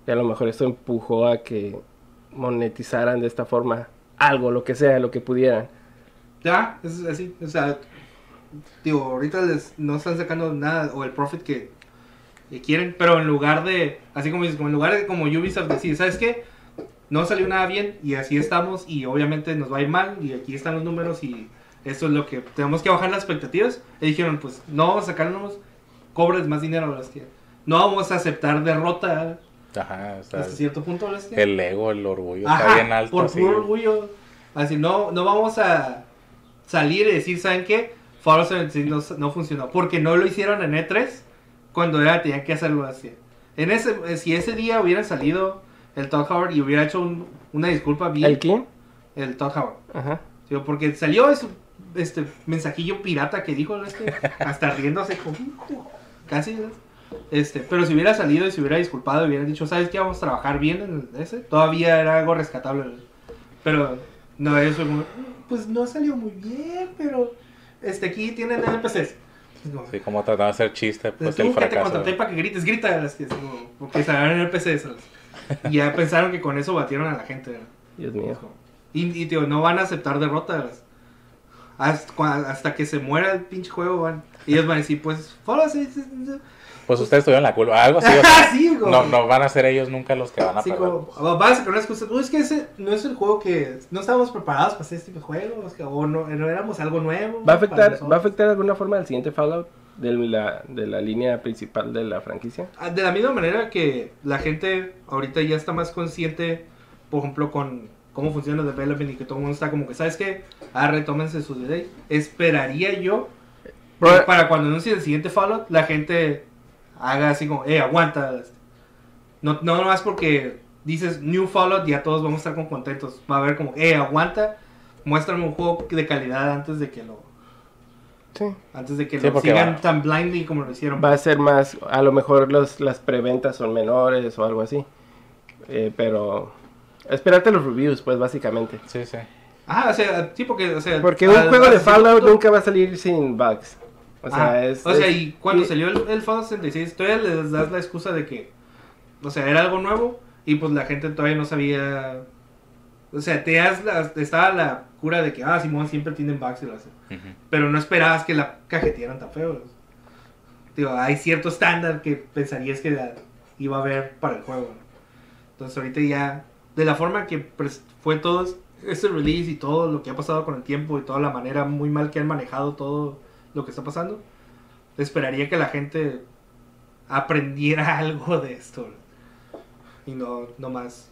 Y a lo mejor esto empujó a que monetizaran de esta forma algo, lo que sea, lo que pudieran. Ya, es así. O sea, digo, ahorita les, no están sacando nada o el profit que, que quieren, pero en lugar de, así como dices, como en lugar de como Ubisoft decir, ¿sabes qué? No salió nada bien y así estamos y obviamente nos va a ir mal y aquí están los números y esto es lo que tenemos que bajar las expectativas. Y dijeron, pues no vamos a sacarnos, cobres más dinero. Es que no vamos a aceptar derrota Ajá, o sea, hasta cierto punto, el ego, el orgullo está Ajá, bien alto. por puro orgullo. Así, no, no vamos a salir y decir, ¿saben qué? Fallout 76 no, no funcionó. Porque no lo hicieron en E3 cuando era, tenían que hacerlo así. En ese, eh, si ese día hubiera salido el Todd Howard y hubiera hecho un- una disculpa bien, ¿El quién? el Todd Howard. Ajá. Sí, Porque salió ese este mensajillo pirata que dijo este, <laughs> hasta riéndose como casi este, pero si hubiera salido y se hubiera disculpado y hubiera dicho, ¿sabes qué? Vamos a trabajar bien en ese, todavía era algo rescatable. Pero no eso como, pues no salió muy bien, pero este aquí tienen NPCs. No, Sí, como tratando de hacer chiste, pues Tú el que te fracaso. contraté para que grites, grita, las que, como, porque salieron NPCs. ¿sabes? Y ya pensaron que con eso batieron a la gente. ¿verdad? Dios mío. Y, y, tío, no van a aceptar derrotas. Hasta, hasta que se muera el pinche juego, van. Y ellos van a decir, pues, 76. Pues ustedes tuvieron la culpa, algo así. o sea, <laughs> sí, güey. no, no van a ser ellos nunca los que van a Sí, perder. como, vas a sacar una excusa. No, es que ese no es el juego que. No estábamos preparados para hacer este tipo de juegos. que- o no, no éramos algo nuevo. ¿Va a afectar. ¿Va a afectar de alguna forma el siguiente Fallout de la, de la línea principal de la franquicia? Ah, De la misma manera que la gente ahorita ya está más consciente, por ejemplo, con cómo funciona el development y que todo el mundo está como que, ¿sabes qué? Ah, retómense sus ideas. Esperaría yo para cuando anuncie el siguiente Fallout, la gente haga así como, eh, aguanta. No, no nomás porque dices New Fallout, ya todos vamos a estar con contentos. Va a haber como, eh, aguanta, muéstrame un juego de calidad antes de que lo, Sí. antes de que Sí, lo sigan va- tan blindly como lo hicieron. Va a ser más, a lo mejor los, las preventas son menores o algo así. Eh, pero esperarte los reviews, pues básicamente. Sí, sí. Ah, o sea, sí, porque, o sea... Porque un juego de Fallout nunca va a salir sin bugs. O sea, Ah, es... o sea, es- y cuando y- salió el, el Fallout 66, todavía les das la excusa de que, o sea, era algo nuevo y pues la gente todavía no sabía... O sea, te das la, estaba la cura de que, ah, Simón siempre tienen bugs y lo hacen. Pero no esperabas que la cajetearan tan feo. Digo, hay cierto estándar que pensarías que la- iba a haber para el juego. ¿no? Entonces ahorita ya, de la forma que pres- fue todo este release y todo lo que ha pasado con el tiempo y toda la manera muy mal que han manejado todo lo que está pasando, esperaría que la gente aprendiera <laughs> algo de esto. Y no, no más.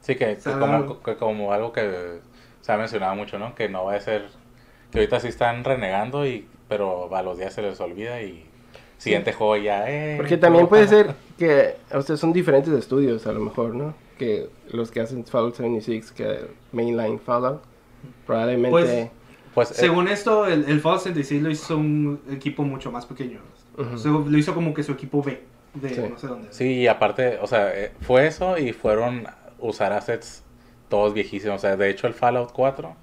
Sí, que, que como, algo- que como algo que se ha mencionado mucho, ¿no? Que no va a ser... Que ahorita sí están renegando, y pero a los días se les olvida y... Siguiente juego ya, eh... Porque también puede ser que, o sea, son diferentes estudios a lo mejor, ¿no? Que los que hacen Fallout 76, que Mainline Fallout, probablemente... Pues, Pues, eh, Según esto, el, el Fallout 66 lo hizo un equipo mucho más pequeño. Ujú. O sea, lo hizo como que su equipo B, de Sí. no sé dónde. Sí, y aparte, o sea, eh, fue eso y fueron usar assets todos viejísimos. O sea, de hecho el Fallout 4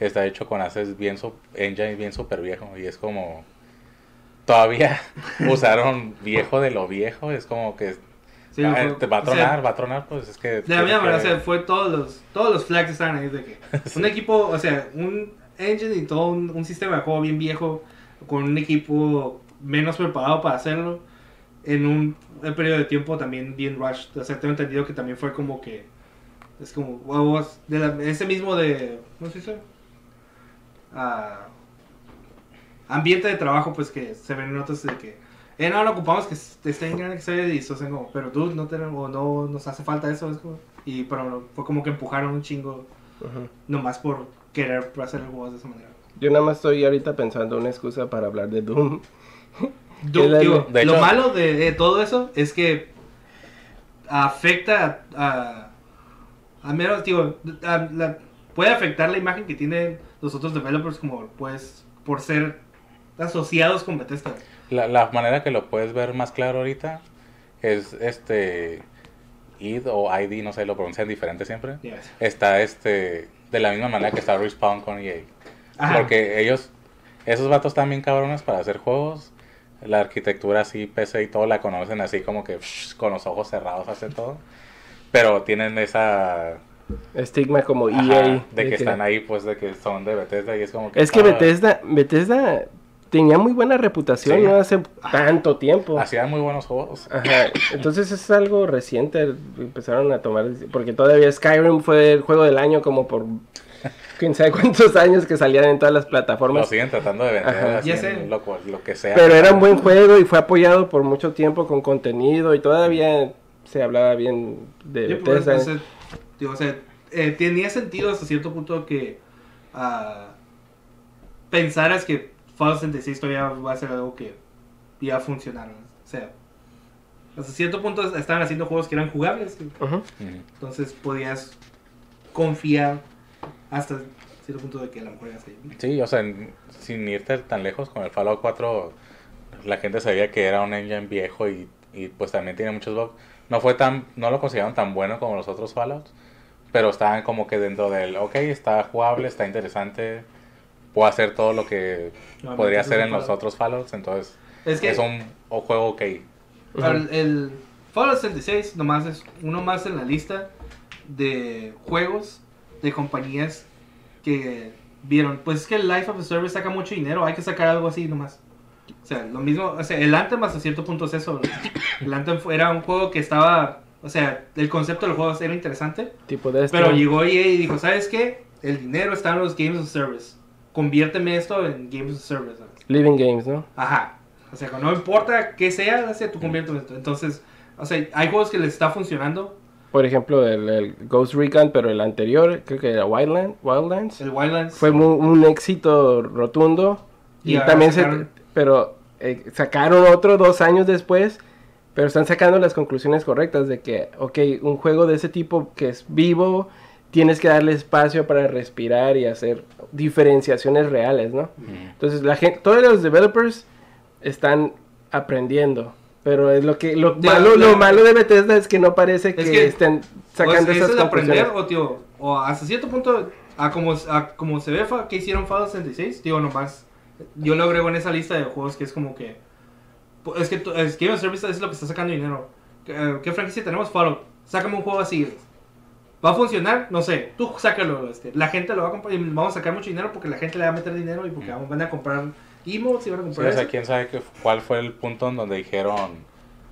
está hecho con assets bien, su- engine bien super viejo. Y es como, todavía <laughs> usaron viejo de lo viejo. Es como que, Sí, ah, fue- te va a o sea, tronar, va a tronar, pues es que... De la misma manera, o sea, fue todos los, todos los flags estaban ahí de que <laughs> un equipo, o sea, un engine y todo un, un sistema de juego bien viejo, con un equipo menos preparado para hacerlo, en un, un periodo de tiempo también bien rushed. O sea, tengo entendido que también fue como que, es como, huevos, de la- ese mismo de, ¿cómo se dice? Ah, ambiente de trabajo, pues que se ven notas de que, eh, no, no ocupamos que esté en gran Excel y eso, como, pero dude, no tenemos, no nos hace falta eso, es como, y pero fue como que empujaron un chingo, Ujú. nomás por querer hacer juegos de esa manera. Yo nada más estoy ahorita pensando una excusa para hablar de Doom. <laughs> Digo, de lo hecho- malo de, de todo eso es que afecta a, a, a menos, digo, a la- puede afectar la imagen que tienen los otros developers como pues por ser asociados con Bethesda. La, la manera que lo puedes ver más claro ahorita es este ID o ID, no sé, lo pronuncian diferente siempre. Está este, de la misma manera que está Respawn con EA. Porque ellos, esos vatos están bien cabrones para hacer juegos. La arquitectura así, PC y todo, la conocen así como que con los ojos cerrados hacen todo. Pero tienen esa estigma como EA. De, que, están ahí, pues, de que son de Bethesda y es como que... Es que Bethesda, Bethesda tenía muy buena reputación no hace tanto tiempo. Hacían muy buenos juegos. Ajá. Entonces es algo reciente. Empezaron a tomar. Porque todavía Skyrim fue el juego del año, como por quién sabe cuántos años que salían en todas las plataformas. Lo siguen tratando de vender lo, lo, que sea. Pero era un buen juego y fue apoyado por mucho tiempo con contenido y todavía se hablaba bien de pues, Bethesda. Eh, tenía sentido hasta cierto punto que uh, pensaras que Fallout 76 todavía va a ser algo que ya funcionaron. O sea, hasta cierto punto estaban haciendo juegos que eran jugables. Entonces podías confiar hasta cierto punto de que la mejor iba Sí, o sea, sin irte tan lejos con el Fallout 4, la gente sabía que era un engine viejo y, y pues también tiene muchos bugs. No fue tan, no lo consideraron tan bueno como los otros Fallouts, pero estaban como que dentro del, ok, está jugable, está interesante, puedo hacer todo lo que podría hacer en los otros Fallouts, entonces es, un, juego ok. el, Fallout 76 nomás es uno más en la lista de juegos de compañías que vieron, pues es que el Life of the Service saca mucho dinero, hay que sacar algo así nomás. O sea, lo mismo, o sea, el Anthem hasta cierto punto es eso. El Anthem era un juego que estaba, o sea, el concepto del juego era interesante. Tipo de Pero llegó EA y dijo, ¿sabes qué? El dinero está en los Games of Service conviérteme esto en Games of Service. Living Games, ¿no? Ajá. O sea, no importa qué sea, tú conviertes esto. Entonces, o sea, hay juegos que les está funcionando. Por ejemplo, el, Ghost Recon, pero el anterior, creo que era Wildland, Wildlands. El Wildlands. Fue un éxito rotundo. Y, también se... Pero eh, sacaron otro dos años después. Pero están sacando las conclusiones correctas de que, ok, un juego de ese tipo que es vivo, tienes que darle espacio para respirar y hacer diferenciaciones reales, ¿no? Entonces, la gente, todos los developers están aprendiendo. Pero es lo que lo malo, lo malo de Bethesda es que no parece que, estén sacando esas es aprender o tío, o hasta cierto punto a como a como se ve que hicieron Fallout 66, tío, nomás yo lo agrego en esa lista de juegos que es como que es que es Game Service es lo que está sacando dinero. ¿Qué, qué franquicia tenemos? Fallout. Sácame un juego así. ¿Va a funcionar? No sé. Tú sácalo. Este, la gente lo va a comprar y vamos a sacar mucho dinero porque la gente le va a meter dinero y porque van a comprar emotes y van a comprar. Sí, o sea, quién sabe cuál fue el punto en donde dijeron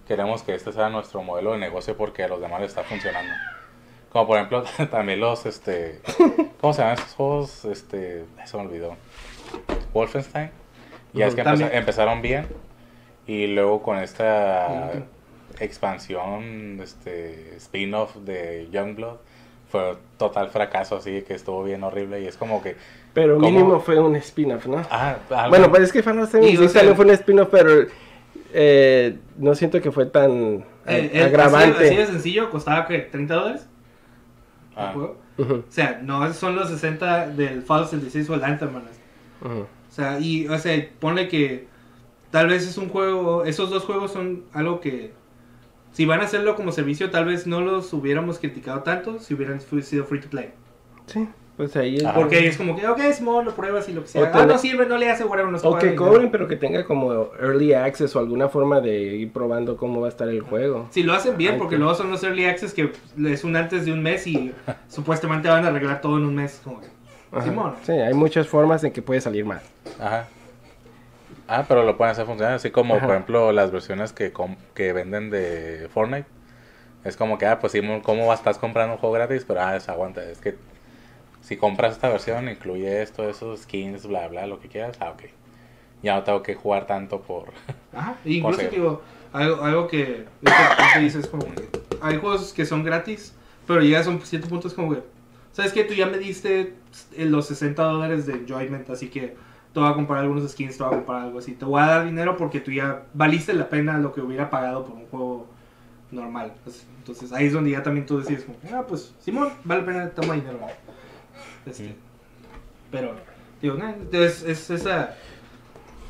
queremos que este sea nuestro modelo de negocio porque a los demás les está funcionando. Como por ejemplo, <laughs> también los, este, ¿cómo se llaman esos juegos? Este, se me olvidó. Wolfenstein. Ya es que empezaron bien y luego con esta expansión, este, spin-off de Youngblood fue total fracaso, así que estuvo bien horrible y es como que... Pero mínimo fue un spin-off, ¿no? Ah, bueno, pues es que Final Fantasy sí fue un spin-off, pero eh, no siento que fue tan eh, agravante. Así, de sencillo, costaba que 30 dólares. Ah. O sea, no son los 60 del Fallout 66 o el Anthem, O sea, y, o sea, ponle que tal vez es un juego, esos dos juegos son algo que si van a hacerlo como servicio, tal vez no los hubiéramos criticado tanto si hubieran sido free to play. Sí, pues ahí es. Porque es como que, ok, Simón, lo pruebas y lo que sea. Ah, no sirve, no le hace whatever, no O que cobren, pero que tenga como early access o alguna forma de ir probando cómo va a estar el juego. Si lo hacen bien, porque luego son los early access que es un antes de un mes y <laughs> supuestamente van a arreglar todo en un mes. Como Simón. Sí, hay muchas formas en que puede salir mal. Ajá. Ah, pero lo pueden hacer funcionar, así como por ejemplo las versiones que, que venden de Fortnite. Es como que, ah, pues sí, ¿cómo estás comprando un juego gratis? Pero, ah, es aguanta, es que si compras esta versión, incluye esto, esos skins, bla, bla, lo que quieras, ah, ok. Ya no tengo que jugar tanto por... Ajá, <laughs> incluso digo, algo, algo que, dices como que hay juegos que son gratis, pero llegas a un cierto punto es como que, ¿sabes qué? Tú ya me diste los 60 dólares de Enjoyment, así que te voy a comprar algunos skins, te voy a comprar algo así. Te voy a dar dinero porque tú ya valiste la pena lo que hubiera pagado por un juego normal. Pues, entonces ahí es donde ya también tú decides, ah, pues Simón, vale la pena, toma dinero. Este, Pero, tío, es, es esa.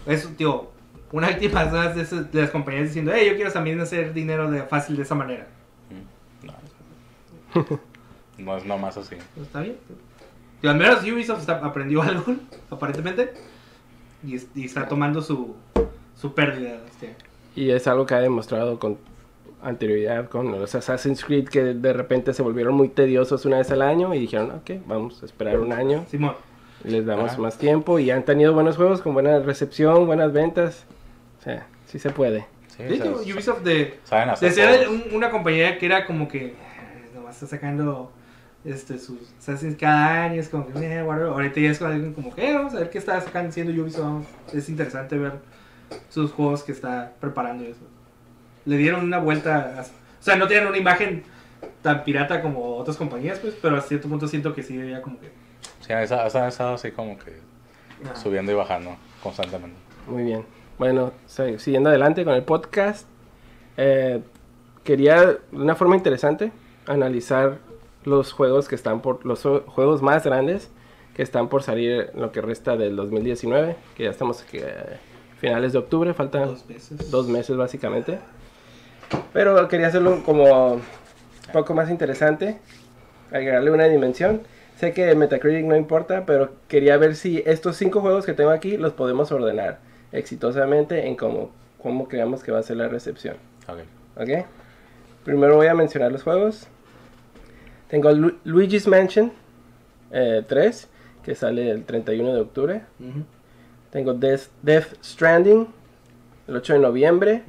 Es, tío, una última de, de las compañías diciendo, hey, yo quiero también hacer dinero de fácil de esa manera. <laughs> no es nomás así. Está bien. Al menos Ubisoft aprendió <laughs> algo, aparentemente. Y, y está tomando su, su pérdida. Este. Y es algo que ha demostrado con anterioridad con los Assassin's Creed que de repente se volvieron muy tediosos una vez al año y dijeron, ok, vamos a esperar un año, Simón. les damos Ajá. más tiempo y han tenido buenos juegos con buena recepción, buenas ventas. O sea, sí se puede. Sí, De hecho, Ubisoft de, de ser un- una compañía que era como que eh, nomás está sacando este, sus Assassin's cada año, es como que, eh, whatever. ahorita ya es con alguien como que, eh, vamos a ver qué está sacando haciendo Ubisoft. vamos. Es interesante ver sus juegos que está preparando y eso. Le dieron una vuelta, a- o sea, no tienen una imagen tan pirata como otras compañías, pues, pero a cierto punto siento que sí, ya como que... Sí, esa- esa ha estado así como que ah, subiendo y bajando constantemente. Muy bien. Bueno, siguiendo adelante con el podcast, eh, quería de una forma interesante analizar los juegos que están por los juegos más grandes que están por salir en lo que resta del 2019, que ya estamos que, eh, finales de octubre, faltan dos veces. dos meses básicamente. Pero quería hacerlo como un poco más interesante, agregarle una dimensión. Sé que Metacritic no importa, pero quería ver si estos cinco juegos que tengo aquí los podemos ordenar exitosamente en cómo, cómo creamos que va a ser la recepción. Ok. ¿Ok? Primero voy a mencionar los juegos. Tengo Lu- Luigi's Mansion eh, 3, que sale el 31 de octubre. Tengo Death, Death Stranding, el 8 de noviembre.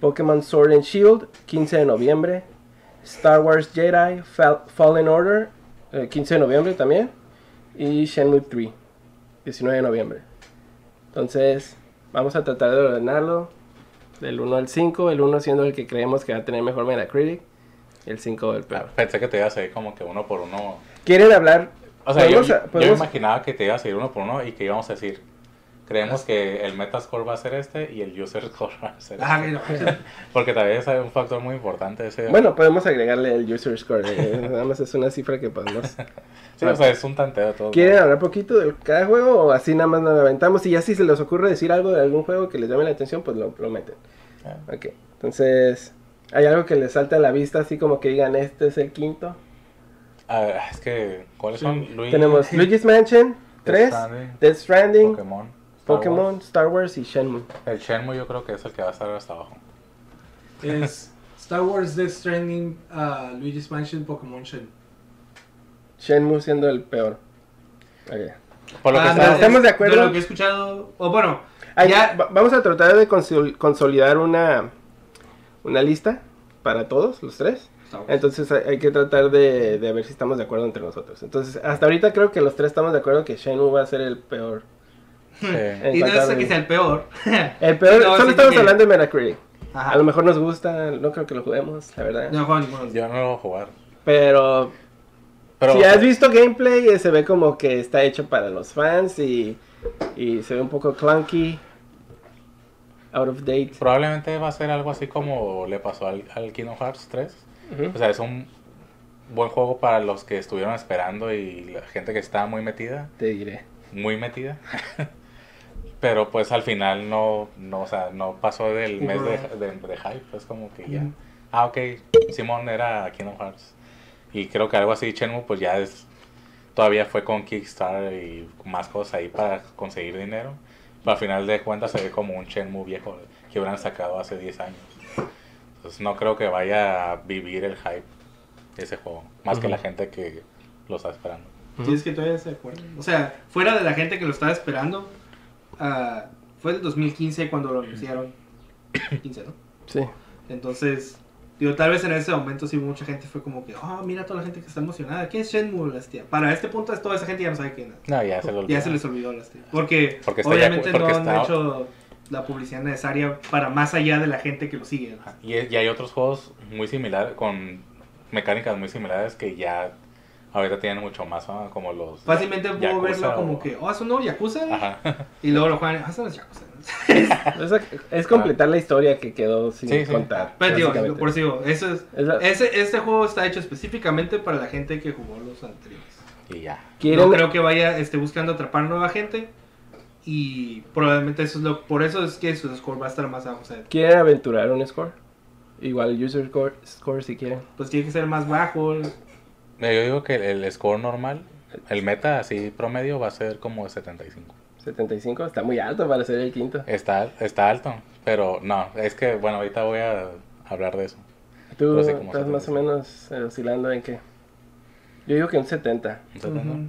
Pokémon Sword and Shield, 15 de noviembre. Star Wars Jedi Fal- Fallen Order, eh, 15 de noviembre también. Y Shenmue 3, 19 de noviembre. Entonces, vamos a tratar de ordenarlo del 1 al 5. El 1 siendo el que creemos que va a tener mejor Metacritic. El 5 el Ah, peor. Pensé que te ibas a ir como que uno por uno. ¿Quieren hablar? O sea, yo, Podemos- yo- imaginaba que te ibas a ir uno por uno y que íbamos a decir, creemos que el Metascore va a ser este y el User Score va a ser Ah, este. <laughs> Porque también es un factor muy importante ese. Bueno, podemos agregarle el User Score. eh, nada más es una cifra que podemos... <laughs> sí, o sea, es un tanteo de todo. ¿Quieren hablar poquito de cada juego o así nada más nos aventamos? Y ya si se les ocurre decir algo de algún juego que les llame la atención, pues lo, lo meten. Ah, Ok, entonces, ¿hay algo que les salta a la vista así como que digan este es el quinto? ah, es que, ¿cuáles son? Luigi, Tenemos <laughs> Luigi's Mansion 3, Stranding, Death Stranding, Pokémon. Star Pokémon, Wars. Star Wars y Shenmue. El Shenmue yo creo que es el que va a estar hasta abajo. Es Star Wars Death Stranding, uh, Luigi's Mansion, Pokémon Shen. Shenmue siendo el peor. Por lo que Ah, está- ¿Estamos de acuerdo? lo que he escuchado, o bueno, Ay, ya, vamos a tratar de consol- consolidar una, una lista para todos, los tres. Entonces hay, hay que tratar de, de ver si estamos de acuerdo entre nosotros. Entonces, hasta ahorita creo que los tres estamos de acuerdo que Shenmue va a ser el peor. sí. <laughs> Y no es que sea el peor. <laughs> El peor, <laughs> No, solo estamos que- hablando de Metacritic. Ajá. A lo mejor nos gusta, no creo que lo juguemos, la verdad. No de los Yo no lo voy a jugar. Pero, Pero, si has visto gameplay, eh, se ve como que está hecho para los fans y, y se ve un poco clunky, out of date. Probablemente va a ser algo así como le pasó al, al Kingdom Hearts 3. Ujú. O sea, es un buen juego para los que estuvieron esperando y la gente que estaba muy metida, Te diré. muy metida. <laughs> Pero pues al final no, no, o sea, no pasó del mes de, de, de hype, es como que ya. Ah, ok, Simón era Kingdom Hearts. Y creo que algo así, Shenmue, pues ya es, todavía fue con Kickstarter y más cosas ahí para conseguir dinero. Pero al final de cuentas se ve como un Shenmue viejo que hubieran sacado hace 10 años. Entonces no creo que vaya a vivir el hype de ese juego, más que Ujú. la gente que lo está esperando. Sí, es que todavía se acuerdan. O sea, fuera de la gente que lo estaba esperando, ah, fue el 2015 cuando lo anunciaron. <coughs> 15, ¿no? Sí. Entonces, digo, tal vez en ese momento sí mucha gente fue como que, oh, mira toda la gente que está emocionada. ¿Qué es Shenmue? Hostia? Para este punto, toda esa gente ya no sabe quién es. No, ya se lo Ya se les olvidó la hostia. Porque, Porque está ya- obviamente porque no han hecho la publicidad necesaria para más allá de la gente que lo sigue. ¿no? Y, y hay otros juegos muy similares, con mecánicas muy similares que ya ahorita tienen mucho más, ¿no? como los... Fácilmente puedo verlo como que, oh, es un nuevo Yakuza. Ajá. Y luego lo juegan, ah, eso no es Yakuza. <laughs> Es, es completar la historia que quedó sin Sí, sí. contar. Pero digo, básicamente. por eso digo, eso es, Es la- ese, este juego está hecho específicamente para la gente que jugó los anteriores. Y ya. ¿Quieren- No creo que vaya esté buscando atrapar nueva gente. Y probablemente eso es lo, por eso es que su score va a estar más abajo. O sea, ¿Quieren aventurar un score? Igual user score, score si quieren. pues tiene que ser más bajo. Eh, Yo digo que el score normal, el meta así promedio va a ser como de 75. 75, está muy alto para ser el quinto. Está, está alto, pero no, es que, bueno, ahorita voy a hablar de eso. Tú sí, estás más o 75. menos eh, oscilando en qué. Yo digo que un 70. Entonces, ¿no? Ujú.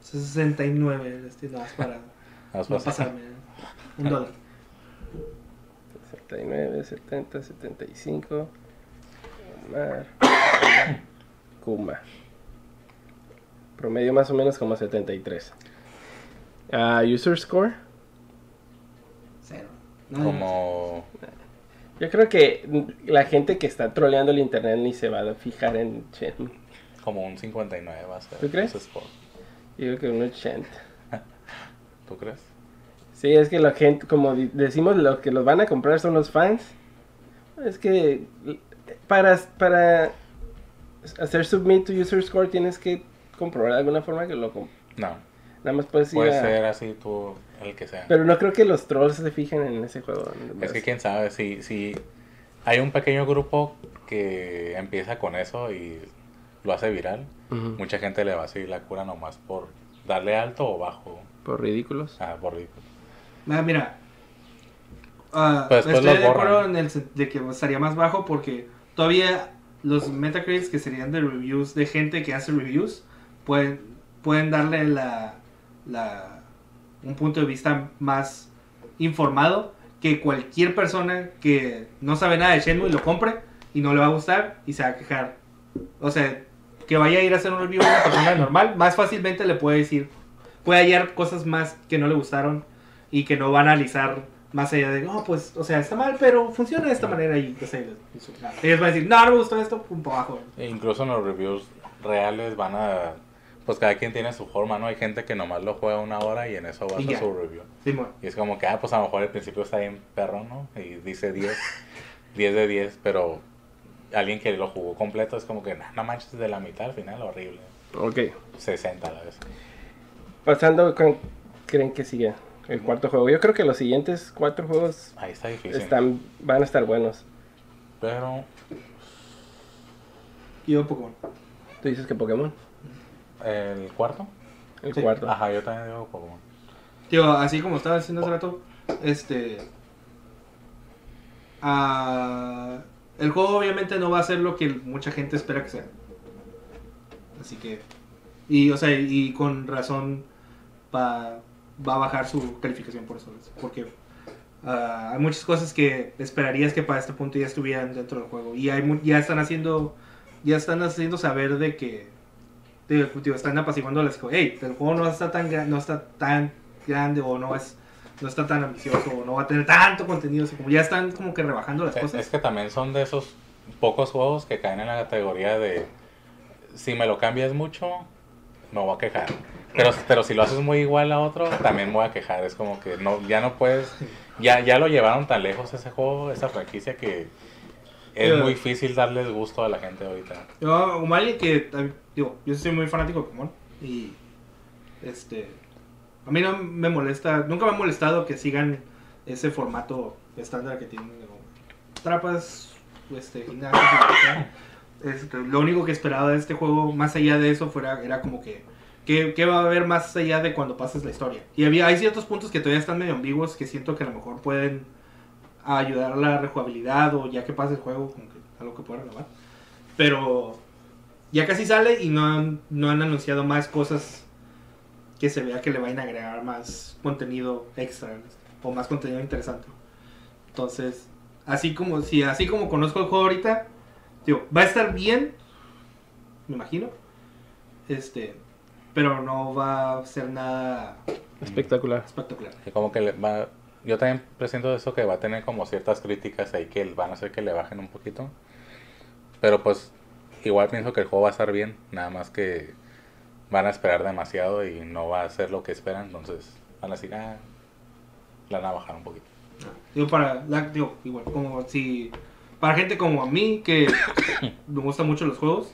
69, este, <laughs> no, es para no pasarme. Un dólar. 69, 70, 75. Omar. <coughs> Kuma. Promedio más o menos como 73. Ah, user score. Cero. No, Como, Yo creo que la gente que está troleando el internet ni se va a fijar en Shenmue. como un 59 va a ser. ¿Tú crees? score. Yo creo que un 80. <laughs> ¿Tú crees? Sí, es que la gente, como decimos, los que los van a comprar son los fans. Es que para, para hacer submit to user score tienes que comprobar de alguna forma que lo No, Nada más puedes ir puede a- ser así tú, el que sea. Pero no creo que los trolls se fijen en ese juego. Es que quién sabe, si, si hay un pequeño grupo que empieza con eso y lo hace viral, mucha gente le va a seguir la cura nomás por darle alto o bajo. Por ridículos. Ah, por ridículo. Ah, mira. Ah, Pues después estoy los de acuerdo en el de que estaría más bajo porque todavía los Metacritics que serían de reviews de gente que hace reviews pueden, pueden darle la, un punto de vista más informado que cualquier persona que no sabe nada de Shenmue y lo compre y no le va a gustar y se va a quejar. O sea, que vaya a ir a hacer un review a una persona normal, más fácilmente le puede decir, puede hallar cosas más que no le gustaron y que no va a analizar más allá de, no, pues, o sea, está mal, pero funciona de esta manera y, o sea, ellos van a decir, no, no me gustó esto, pum, abajo. E incluso en los reviews reales van a... Pues cada quien tiene su forma, ¿no? Hay gente que nomás lo juega una hora y en eso va a Y hacer ya. su review. Simón. Y es como que, ah, pues a lo mejor al principio está bien perro, ¿no? Y dice 10, 10 <laughs> de 10, pero alguien que lo jugó completo es como que, "Nah, no manches, de la mitad al final, horrible. Ok. 60 a la vez. Pasando con... ¿Creen que sigue el cuarto juego? Yo creo que los siguientes cuatro juegos Ahí está difícil. están, van a estar buenos. Pero Y yo Pokémon. ¿Tú dices que Pokémon? El cuarto. El Sí. cuarto. Ajá, yo también digo Pokémon. Tío, así como estaba diciendo hace rato, este... ah, el juego obviamente no va a ser lo que mucha gente espera que sea. Así que... Y, o sea, y con razón va, va a bajar su calificación por eso. Porque ah, hay muchas cosas que esperarías que para este punto ya estuvieran dentro del juego. Y hay mu- ya están haciendo... Ya están haciendo saber de que... Digo, digo, están apaciguando cosas. Hey, el juego no está tan, no está tan grande o no es no está tan ambicioso o no va a tener tanto contenido. como ya están como que rebajando las Es, cosas. es que también son de esos pocos juegos que caen en la categoría de si me lo cambias mucho, me voy a quejar. Pero, pero si lo haces muy igual a otro, también me voy a quejar. Es como que no, ya no puedes, ya, ya lo llevaron tan lejos ese juego, esa franquicia que es muy difícil darles gusto a la gente ahorita. Yo, como alguien que, digo, yo soy muy fanático de Pokémon y, este, a mí no me molesta, nunca me ha molestado que sigan ese formato estándar que tienen, digo, trapas, este, gimnasios. Este, lo único que esperaba de este juego, más allá de eso, fuera, era como que, ¿qué, qué va a haber más allá de cuando pases la historia? Y había, hay ciertos puntos que todavía están medio ambiguos que siento que a lo mejor pueden ayudar a la rejugabilidad o ya que pase el juego, como que algo que pueda renovar. Pero ya casi sale y no han, no han anunciado más cosas que se vea que le vayan a agregar más contenido extra o más contenido interesante. Entonces, así como si así como conozco el juego ahorita, digo, va a estar bien, me imagino. Este, pero no va a ser nada Espectacular. espectacular. Como que le va, yo también presiento eso que va a tener como ciertas críticas ahí que van a hacer que le bajen un poquito. Pero pues igual pienso que el juego va a estar bien, nada más que van a esperar demasiado y no va a ser lo que esperan, entonces van a decir, ah, la van a bajar un poquito. Digo, para, la- digo, igual, como si, para gente como a mí, que <coughs> me gustan mucho los juegos,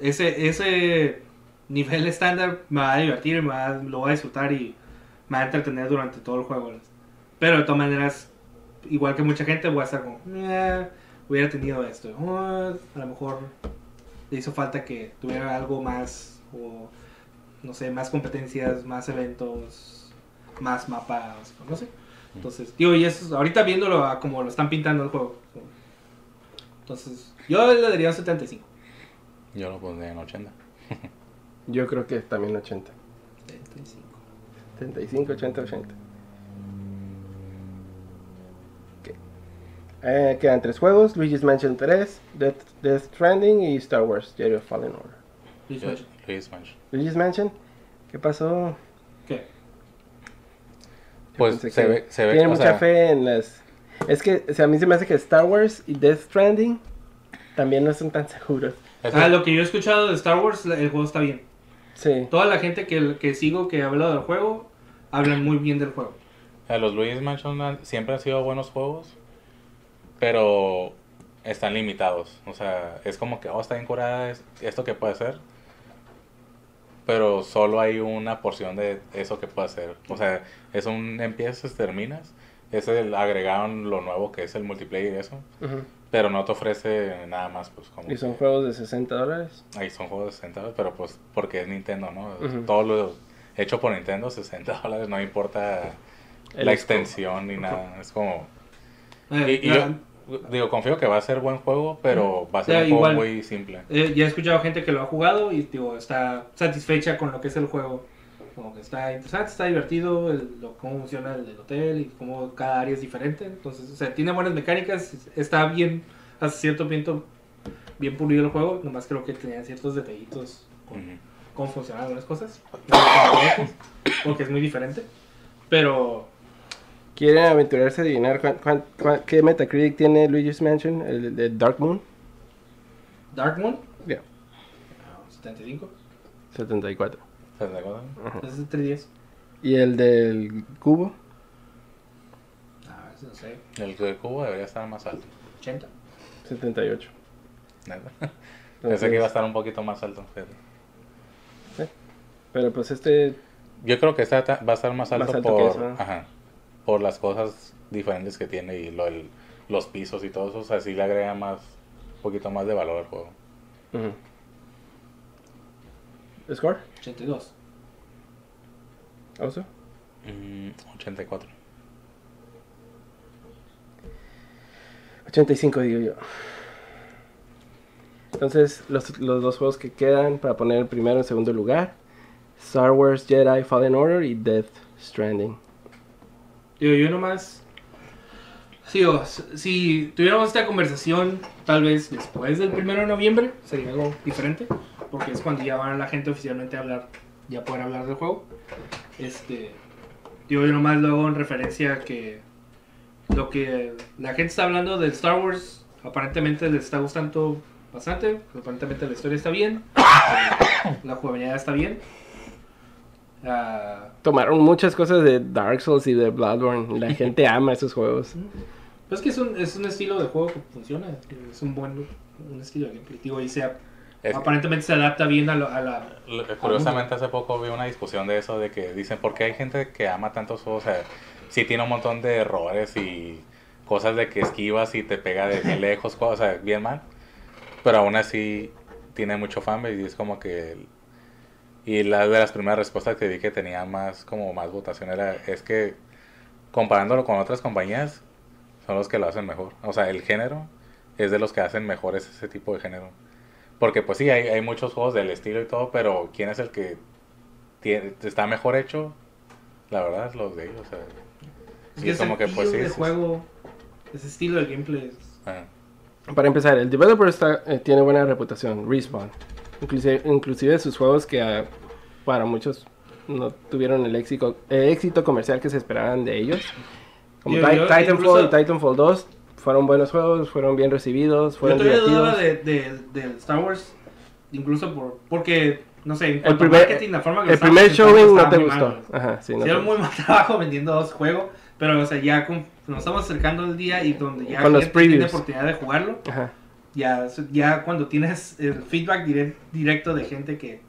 ese, ese nivel estándar me va a divertir, me va, lo voy a disfrutar y me va a entretener durante todo el juego. Pero de todas maneras, igual que mucha gente, voy a estar como, "Eh, hubiera tenido esto, "Oh, a lo mejor le hizo falta que tuviera algo más, o no sé, más competencias, más eventos, más mapas, no sé. Entonces, digo, y eso, ahorita viéndolo a como lo están pintando el juego. Entonces, yo le daría un 75. Yo lo pondría en 80. Yo creo que también 80. 75. 75, 80, 80. Eh, quedan tres juegos: Luigi's Mansion 3, Death, Death Stranding y Star Wars Jedi Fallen Order. Luis Yo- Mansion. Luis Mansion. Luigi's Mansion, ¿qué pasó? ¿Qué? Yo Pues se que ve, se ve Tiene mucha sea, fe en las. Es que o sea, a mí se me hace que Star Wars y Death Stranding también no son tan seguros. eso- Ah, lo que yo he escuchado de Star Wars, el juego está bien. Sí. Toda la gente que, que sigo que habla del juego, hablan muy bien del juego. los Luis Mansion siempre han sido buenos juegos, pero están limitados. O sea, es como que, oh, está bien curada es- esto que puede hacer, pero solo hay una porción de eso que puede hacer. O sea, es un empiezas, terminas. Es el, agregaron lo nuevo que es el multiplayer y eso, Ujú. pero no te ofrece nada más, pues como... Y son que- juegos de 60 dólares. Ahí son juegos de 60 dólares, pero pues porque es Nintendo, ¿no? Ujú. Todo lo hecho por Nintendo, 60 dólares, no importa El la extensión ni nada. Es como... Eh, Y, y ya, yo digo, confío que va a ser buen juego, pero va a ser Ya, un juego igual. muy simple. eh, ya he escuchado gente que lo ha jugado y digo, está satisfecha con lo que es el juego. Como que está interesante, está divertido, el- lo- cómo funciona el del hotel y cómo cada área es diferente. Entonces, o sea, tiene buenas mecánicas, está bien, hasta cierto punto, bien pulido el juego. Nomás creo que tenía ciertos detallitos con Ujú. cómo funcionan algunas cosas. Porque es muy diferente. Pero ¿Quieren aventurarse a adivinar cuán- cuán- cuán- qué Metacritic tiene Luigi's Mansion, el de Dark Moon? Dark Moon, Ya, ah, 75, 74. ¿Estás de acuerdo? ese es entre 10. ¿Y el del cubo? Ah, ese no sé, El de cubo debería estar más alto. 80. 78. ¿neta? Entonces, Pensé que iba a estar un poquito más alto. fíjate. Pero pues este, Yo creo que esta ta- va a estar más alto, Más alto que por, eso, ¿no? ajá, por las cosas diferentes que tiene y lo, el- los pisos y todo eso. O sea, sí le agrega más, un poquito más de valor al juego. ujú. ¿Score? 82. ¿Oso? Mm, 84. 85 digo yo. Entonces, los, los dos juegos que quedan para poner el primero en segundo lugar. Star Wars Jedi Fallen Order y Death Stranding. Digo, yo nomás. Sí, si tuviéramos esta conversación, tal vez después del primero de noviembre, sería algo diferente. Porque es cuando ya van la gente oficialmente a hablar, ya poder hablar del juego. Este. Digo, yo nomás luego en referencia a que. Lo que la gente está hablando del Star Wars, aparentemente les está gustando bastante. Aparentemente la historia está bien. <coughs> La jugabilidad está bien. Ah, Tomaron muchas cosas de Dark Souls y de Bloodborne. La <laughs> gente ama esos juegos. Pues es que es un, es un estilo de juego que funciona. Es un buen un estilo de gameplay. Y se, Es- aparentemente se adapta bien a, lo- a la... Lo- Curiosamente hace poco vi una discusión de eso, de que dicen, ¿por qué hay gente que ama tantos juegos? O sea, sí tiene un montón de errores y cosas de que esquivas y te pega de bien <laughs> lejos, o sea, bien mal. Pero aún así tiene mucho fanbase y es como que... el- Y la de las primeras respuestas que vi que tenía más, como más votación era, es que comparándolo con otras compañías, son los que lo hacen mejor. O sea, el género es de los que hacen mejores ese tipo de género. Porque pues sí, hay, hay muchos juegos del estilo y todo, pero ¿quién es el que tiene, está mejor hecho? La verdad es los de ellos. O sea, Es y que es como que pues sí. sí. juego, ese estilo de gameplay es- Ajá. Para empezar, el developer está, eh, tiene buena reputación, Respawn. Inclusive, inclusive sus juegos que ah, para muchos no tuvieron el éxito, el éxito comercial que se esperaban de ellos. Como Yo- yo Titanfall incluso- y Titanfall 2 fueron buenos juegos, fueron bien recibidos, Yo fueron todavía divertidos. de, de, del Star Wars, incluso por porque, no sé, en El primer, marketing, la forma que el primer showing no te gustó. Ajá, sí, no Hicieron muy mal trabajo vendiendo dos juegos, pero o sea, ya con- nos estamos acercando al día y donde ya Con los gente tiene oportunidad de jugarlo, Ajá. Ya, ya cuando tienes el feedback direct- directo de gente que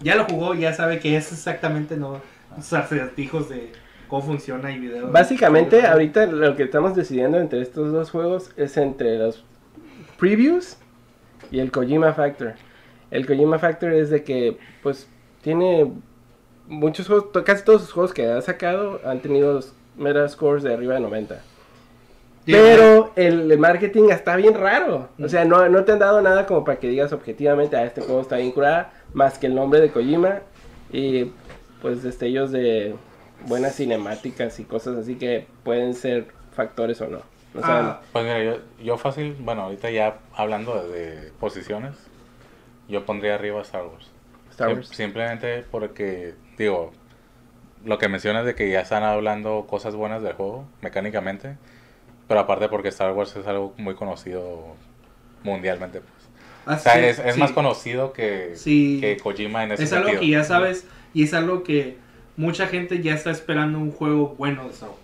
ya lo jugó, ya sabe que es exactamente no acertijos de cómo funciona y videos. Básicamente, ahorita lo que estamos decidiendo entre estos dos juegos es entre los previews y el Kojima Factor. el Kojima Factor es de que, pues, tiene muchos juegos, casi todos sus juegos que ha sacado han tenido metascores de arriba de 90. Pero el, el marketing está bien raro. O sea, no, no te han dado nada como para que digas objetivamente, a este juego está bien curada, más que el nombre de Kojima y pues destellos de buenas cinemáticas y cosas así que pueden ser factores o no. Ah, Pues mira, yo, yo fácil, bueno, ahorita ya hablando de, posiciones, yo pondría arriba Star Wars. Star Wars. Simplemente porque, digo, lo que mencionas de que ya están hablando cosas buenas del juego, mecánicamente, pero aparte porque Star Wars es algo muy conocido mundialmente. Pues. ah, O sea, sí, es, es sí. más conocido que, Sí. que Kojima en ese Es algo sentido. que ya sabes y es algo que mucha gente ya está esperando un juego bueno de Star Wars.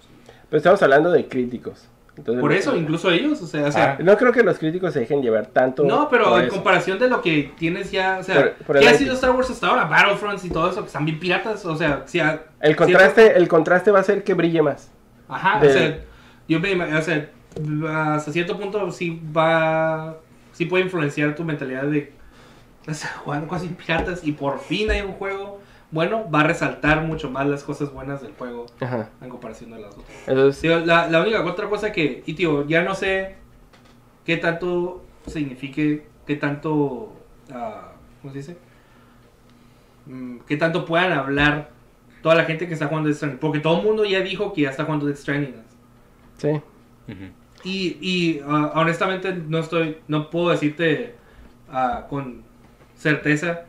Pero estamos hablando de críticos. Entonces, Por no- eso, incluso ellos, o sea, o sea, Ah. No creo que los críticos se dejen llevar tanto. no, pero en eso. comparación de lo que tienes ya, o sea, Por- por el ¿qué ha sido Star Wars hasta ahora? Battlefronts y todo eso, que están bien piratas, o sea, si a- El contraste, el contraste va a ser que brille más. Ajá, de- o sea, yo me ima- o sea, hasta cierto punto sí va, sí puede influenciar tu mentalidad de, o sea, jugando cosas piratas y por fin hay un juego bueno, va a resaltar mucho más las cosas buenas del juego Ajá. en comparación de las otras. Entonces, Tío, la, la única otra cosa que, y tío, ya no sé qué tanto signifique, qué tanto, ah, ¿cómo se dice? Mm, qué tanto puedan hablar toda la gente que está jugando Death Stranding. Porque todo el mundo ya dijo que ya está jugando Death Stranding. Sí. Y, y ah, honestamente no estoy, no puedo decirte ah, con certeza,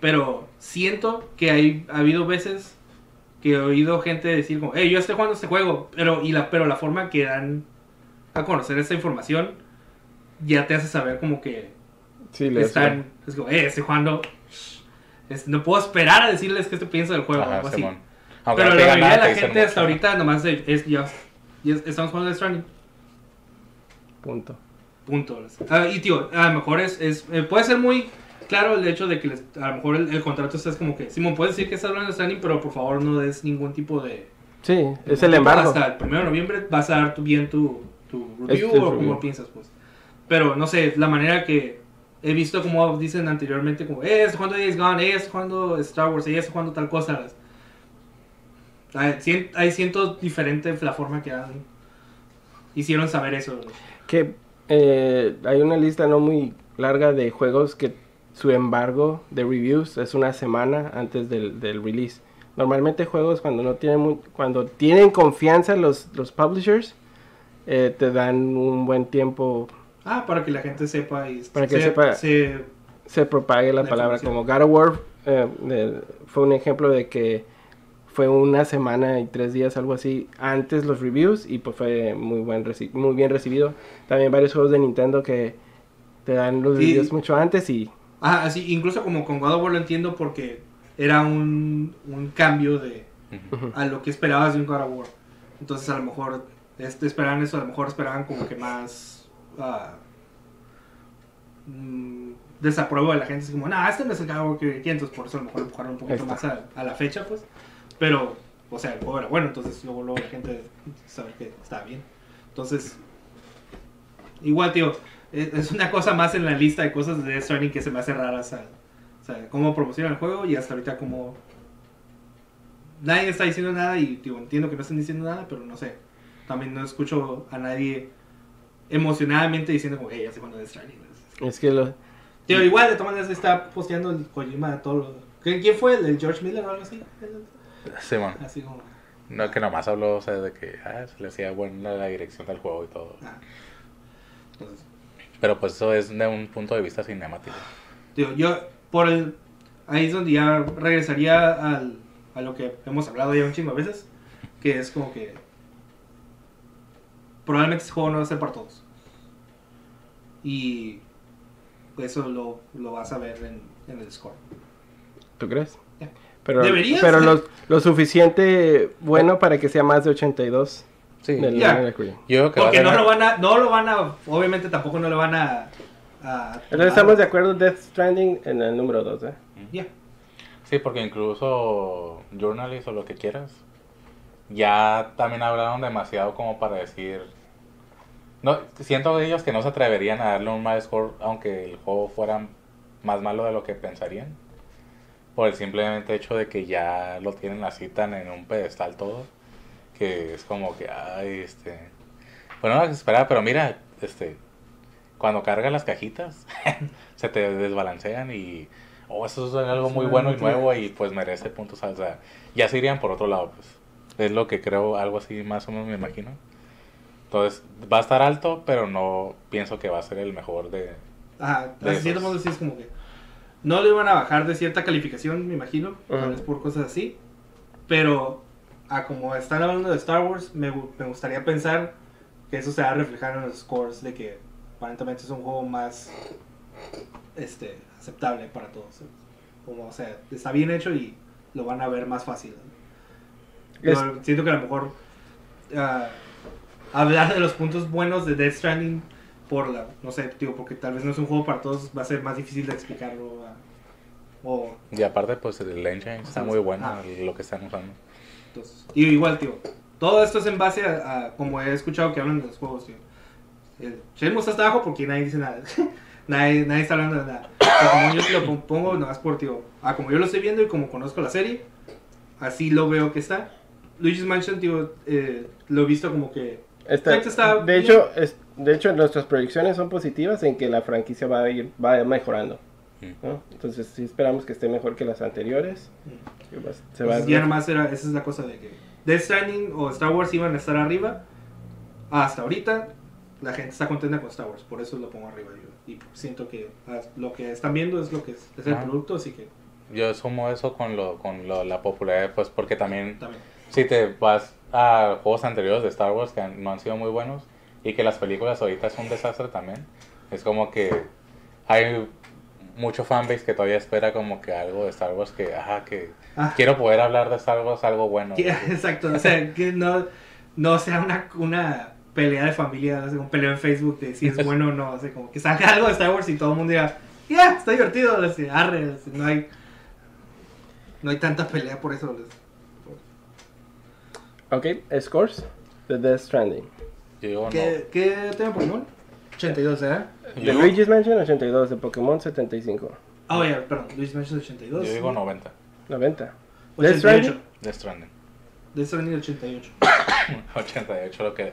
pero siento que hay, ha habido veces que he oído gente decir como, hey, yo estoy jugando este juego, pero, y la, pero la forma que dan a conocer esta información ya te hace saber como que Sí, están, es como, hey, estoy jugando, es- no puedo esperar a decirles qué te piensa del juego, Ajá, algo así. Pero la mayoría de la gente hasta ahorita nomás es, es ya, ya estamos jugando Death Stranding. Punto. Punto. Ah, y tío, a lo mejor es, es eh, puede ser muy claro el hecho de que les- a lo mejor el, el contrato está es como que, Simón, puedes decir que estás hablando de Standing, pero por favor no des ningún tipo de... Sí, ningún es el embargo. Hasta el 1 de noviembre vas a dar tu, bien tu, tu review Este o review. como piensas, pues. Pero no sé, la manera que he visto como dicen anteriormente, como, eh, estoy jugando Days Gone, eh, estoy jugando Star Wars, eh, estoy jugando tal cosa. Hay, cien- hay cientos diferentes la forma que han, hicieron saber eso. Que eh, hay una lista no muy larga de juegos que su embargo de reviews es una semana antes del, del release. Normalmente juegos cuando no tienen mu- cuando tienen confianza los, los publishers eh, te dan un buen tiempo Ah, para que la gente sepa y Para que se- sepa. se- se propague la, La palabra como God of War eh, de- fue un ejemplo de que fue una semana y tres días algo así antes los reviews y pues fue muy buen reci- muy bien recibido también varios juegos de Nintendo que te dan los Y- reviews mucho antes y Ah, así, incluso como con God of War lo entiendo porque era un, un cambio de a lo que esperabas de un God of War. Entonces a lo mejor este, esperaban eso, a lo mejor esperaban como que más ah, mm, desapruebo de la gente, así como, nah, este no es el God of War que quería", entonces por eso a lo mejor empujaron un poquito más a la fecha, pues. Pero, o sea, el juego era bueno, entonces luego, luego la gente sabe que estaba bien. Entonces, igual, tío, es una cosa más en la lista de cosas de Death Stranding que se me hace rara, o sea, cómo promocionan el juego y hasta ahorita como nadie está diciendo nada y tío, entiendo que no están diciendo nada, pero no sé. También no escucho a nadie emocionadamente diciendo como, hey, ya sé cuándo Death Stranding. es que lo Tío, igual de todas maneras está posteando el Kojima todo lo... ¿Quién quién fue? ¿El George Miller o algo así? Simón. Así como... No, que nomás habló, o sea, de que ah, se le hacía buena la dirección del juego y todo. ah. Entonces, Pero pues eso es de un punto de vista cinemático. Tío, yo por el... Ahí es donde ya regresaría al, a lo que hemos hablado ya un chingo de veces, que es como que... Probablemente este juego no va a ser para todos. Y eso lo, lo vas a ver en, en el score. ¿tú crees? Pero, Deberías, pero lo, lo suficiente bueno para que sea más de 82 Sí. del Mercury. Yo creo que Porque no lo van a... No lo van a... Obviamente tampoco no lo van a... a Entonces estamos de acuerdo Death Stranding en el número 2, ¿eh? Sí, porque incluso Journalist o lo que quieras, ya también hablaron demasiado como para decir... No, siento ellos que no se atreverían a darle un mal score aunque el juego fuera más malo de lo que pensarían. Por el simplemente hecho de que ya lo tienen, la citan en un pedestal todo. Que es como que, ay, este. Bueno, no esperaba, pero mira, este. Cuando carga las cajitas, <laughs> se te desbalancean y. Oh, eso es algo muy bueno y nuevo y pues merece puntos. O sea, ya se irían por otro lado, pues. Es lo que creo, algo así más o menos me imagino. Entonces, va a estar alto, pero no pienso que va a ser el mejor de. Ajá, de cierto modo sí es como que. No le iban a bajar de cierta calificación, me imagino, tal vez por cosas así. Pero, a como están hablando de Star Wars, me, me gustaría pensar que eso se va a reflejar en los scores de que aparentemente es un juego más este, aceptable para todos. Como, o sea, está bien hecho y lo van a ver más fácil. siento que a lo mejor uh, hablar de los puntos buenos de Death Stranding por la, no sé, digo, porque tal vez no es un juego para todos, va a ser más difícil de explicarlo. O... Y aparte, pues el engine está muy bueno, ah. lo que están usando. Entonces, y igual, tío, todo esto es en base a, como he escuchado que hablan de los juegos, tío. El está abajo porque nadie dice nada. <laughs> nadie, nadie está hablando de nada. como yo te lo pongo, no es por, tío, ah, como yo lo estoy viendo y como conozco la serie, así lo veo que está. Luigi's Mansion, tío, eh, lo he visto como que... Está, de hecho, es, de hecho, nuestras proyecciones son positivas en que la franquicia va a ir va mejorando. Entonces, sí esperamos que esté mejor que las anteriores. Se va pues ya nomás era, esa es la cosa de que Death Stranding o Star Wars iban a estar arriba. Hasta ahorita, la gente está contenta con Star Wars, por eso lo pongo arriba yo. Y siento que ah, lo que están viendo es lo que es, el producto, así que... Yo sumo eso con lo con lo, la popularidad, pues porque también, también, si te vas a juegos anteriores de Star Wars que no han sido muy buenos, y que las películas ahorita es un desastre también. Es como que hay mucho fanbase que todavía espera como que algo de Star Wars que, ajá, que ah. quiero poder hablar de Star Wars algo bueno. <laughs> Exacto, o sea, que no, no sea una, una pelea de familia, un pelea en Facebook de si es <laughs> bueno o no, o sea, como que salga algo de Star Wars y todo el mundo diga, ya, está divertido, arre, no hay no hay tanta pelea por eso. Ok, scores The Death Stranding. ¿Qué, ¿Qué tengo Pokémon? 82, ¿eh? De Luigi's Mansion 82, de Pokémon 75. Ah, oh, yeah, perdón, Luigi's Mansion 82. Yo digo 90. 90. Death Stranding? Death Stranding. Death Stranding 88. 88, <coughs> lo que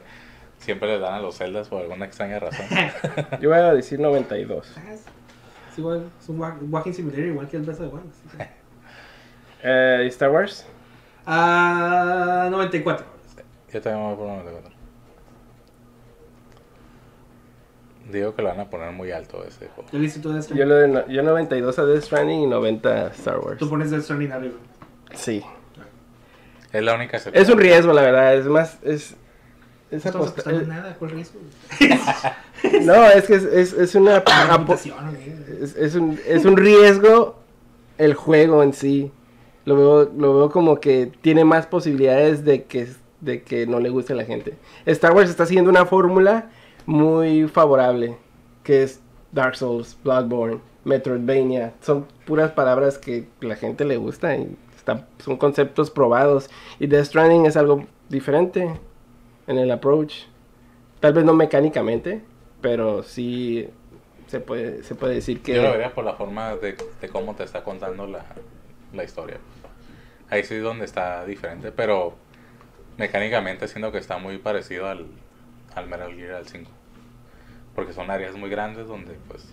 siempre le dan a los celdas por alguna extraña razón. <laughs> Yo voy a decir 92. Ah, es, igual, es un walking simulator igual que el Breath of the eh, ¿Star Wars? Ah, 94. Yo también voy por 94. Digo que lo van a poner muy alto ese juego. Yo le todo Yo, lo de, yo 92 a Death Stranding y 90 a Star Wars. Tú pones Death Stranding arriba. Sí. Es la única excepción. Es un riesgo, la verdad. Es más. Es, es no apostar. Es... nada, ¿cuál riesgo? <laughs> no, es que es, es, es una. es, es, un, es un riesgo el juego en sí. Lo veo, lo veo como que tiene más posibilidades de que, de que no le guste a la gente. Star Wars está siguiendo una fórmula muy favorable, que es Dark Souls, Bloodborne, Metroidvania. Son puras palabras que la gente le gusta y son conceptos probados. Y Death Stranding es algo diferente en el approach. Tal vez no mecánicamente, pero sí se puede, se puede decir que... Yo lo vería por la forma de, cómo te está contando la, la historia. Ahí sí es donde está diferente, pero mecánicamente siento que está muy parecido al, al Metal Gear al 5 porque son áreas muy grandes donde pues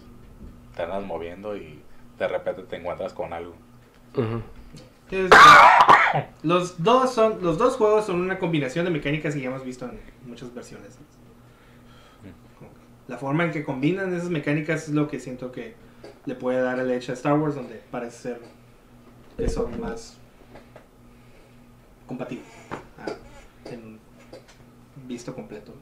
te andas moviendo y de repente te encuentras con algo. los dos son los dos juegos son una combinación de mecánicas que ya hemos visto en muchas versiones. La forma en que combinan esas mecánicas es lo que siento que le puede dar el hecho a Star Wars, donde parece ser que son más compatibles ah, en visto completo.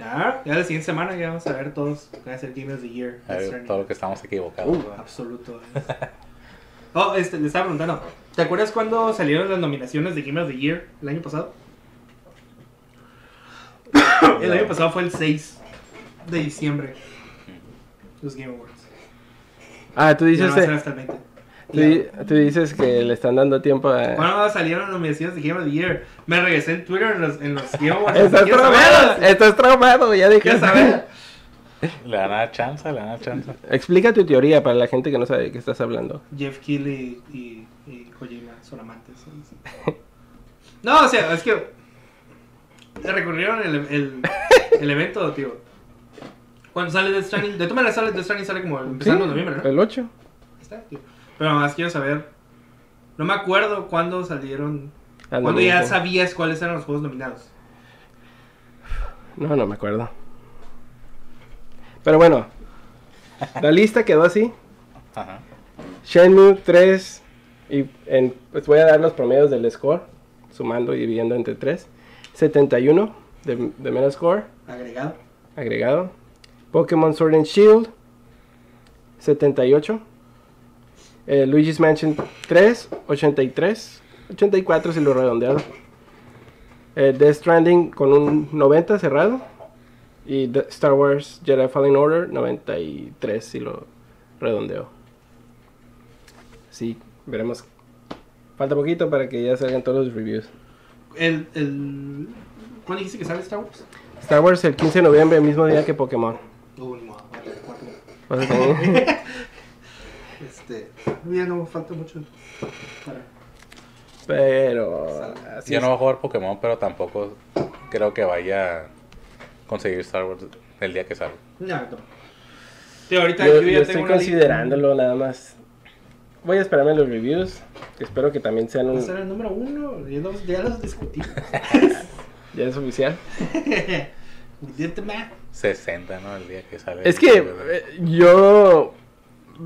Ya, ya la siguiente semana ya vamos a ver todos. Va a ser Game of the Year. todo lo que estamos equivocados. Uh, absoluto. <laughs> oh, este, le estaba preguntando. ¿Te acuerdas cuando salieron las nominaciones de Game of the Year el año pasado? <coughs> el año pasado fue el 6 de diciembre. Los Game Awards. Ah, tú dices. No, hasta el 20. Tú, dices que le están dando tiempo a... ¿Cuándo salieron los nominaciones de Game of the Year? Me regresé en Twitter en los, en los Game Awards. <laughs> Estás traumado, estás traumado, ya dije. saber? <laughs> Le dan a chance, le dan a chance. Explica tu teoría para la gente que no sabe de qué estás hablando. Jeff Keighley y, y Kojima son amantes. <laughs> No, o sea, es que recurrieron el, el, el evento, tío. Cuando sale Death Stranding, de todas maneras sale Death Stranding sale como empezando en Sí, noviembre, ¿no? El 8. Está, tío. Pero más quiero saber, no me acuerdo cuándo salieron, Ah, no, cuándo ya sabías cuáles eran los juegos nominados. No, no me acuerdo. Pero bueno, la lista quedó así. Ajá. Shenmue 3 y en, pues voy a dar los promedios del score, sumando y dividiendo entre 3. 71 de, de Metascore Agregado. agregado. Pokémon Sword and Shield 78. Eh, Luigi's Mansion 3 83. 84 si lo redondeado. Eh, Death Stranding con un 90 cerrado. Y The- Star Wars Jedi Fallen Order 93 si lo redondeo. Sí, veremos. Falta poquito para que ya salgan todos los reviews. El, el... ¿Cuándo dijiste que sale Star Wars? Star Wars el 15 de noviembre, el mismo día que Pokémon. Uy, no, vale, cuatro. Vas a tener- Este, ya no falta mucho para... Pero Yo es. no voy a jugar Pokémon, pero tampoco creo que vaya a conseguir Star Wars el día que salga. No, no. Tío, ahorita yo, yo, yo ya estoy tengo considerándolo nada más. Voy a esperarme los reviews. espero que también sean Va a un, ser el número uno, ya los, ya los discutimos. <laughs> ya es oficial. We did the math. 60, ¿no? El día que sale. Es que eh, yo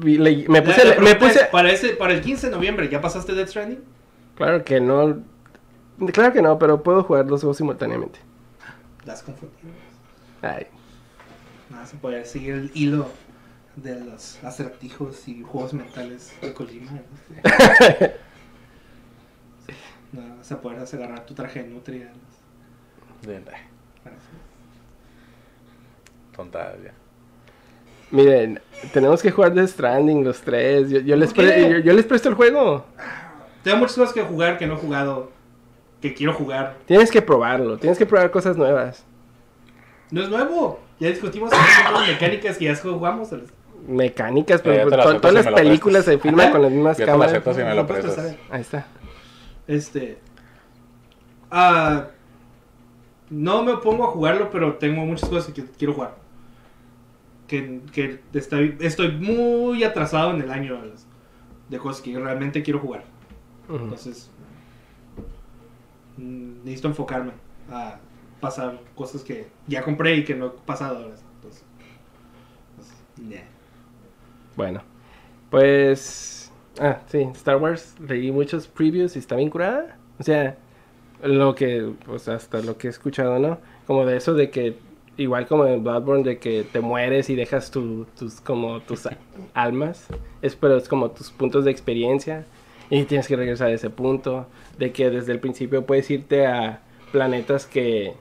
le- me puse, La- la me puse es, para, ese, para el 15 de noviembre, ¿ya pasaste Death Stranding? claro que no, claro que no, pero puedo jugar los dos simultáneamente. Las confundido. Ay, Nada, se puede seguir el hilo de los acertijos y juegos mentales de Kojima. ¿no? Vas a poder agarrar tu traje de nutria. De- Tontadas ya. Miren, tenemos que jugar Death Stranding los tres. Yo, yo les pre- yo, yo les presto el juego. Tengo muchas cosas que jugar que no he jugado, que quiero jugar. Tienes que probarlo, tienes que probar cosas nuevas. No es nuevo. Ya discutimos las mecánicas que ya jugamos. Mecánicas, pero Eh, pues, todas si las películas prestas. se filman con las mismas Yo te lo cámaras. acepto si me lo prestas. Ahí está. Este. ah, no me pongo a jugarlo, pero tengo muchas cosas que quiero jugar. Que, que estoy, estoy muy atrasado en el año de las- de cosas que realmente quiero jugar. Entonces, mm, necesito enfocarme a pasar cosas que ya compré y que no he pasado ahora. Entonces, pues. Bueno, pues. Ah, sí, Star Wars. Leí muchos previews y está bien curada. O sea, lo que. Pues hasta lo que he escuchado, ¿no? Como de eso de que. Igual como en Bloodborne, de que te mueres y dejas tu- tus. Como tus <laughs> almas. Es, pero es como tus puntos de experiencia. Y tienes que regresar a ese punto. De que desde el principio puedes irte a planetas que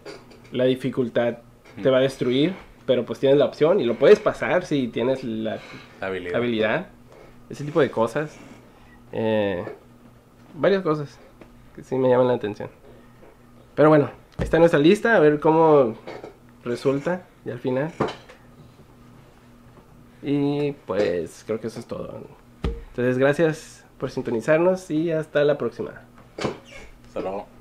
la dificultad te va a destruir. Pero pues tienes la opción y lo puedes pasar si tienes la La habilidad. habilidad, ese tipo de cosas. Eh, varias cosas que sí me llaman la atención. Pero bueno, está nuestra lista, a ver cómo resulta y al final. Y pues creo que eso es todo. Entonces gracias por sintonizarnos y hasta la próxima. Hasta.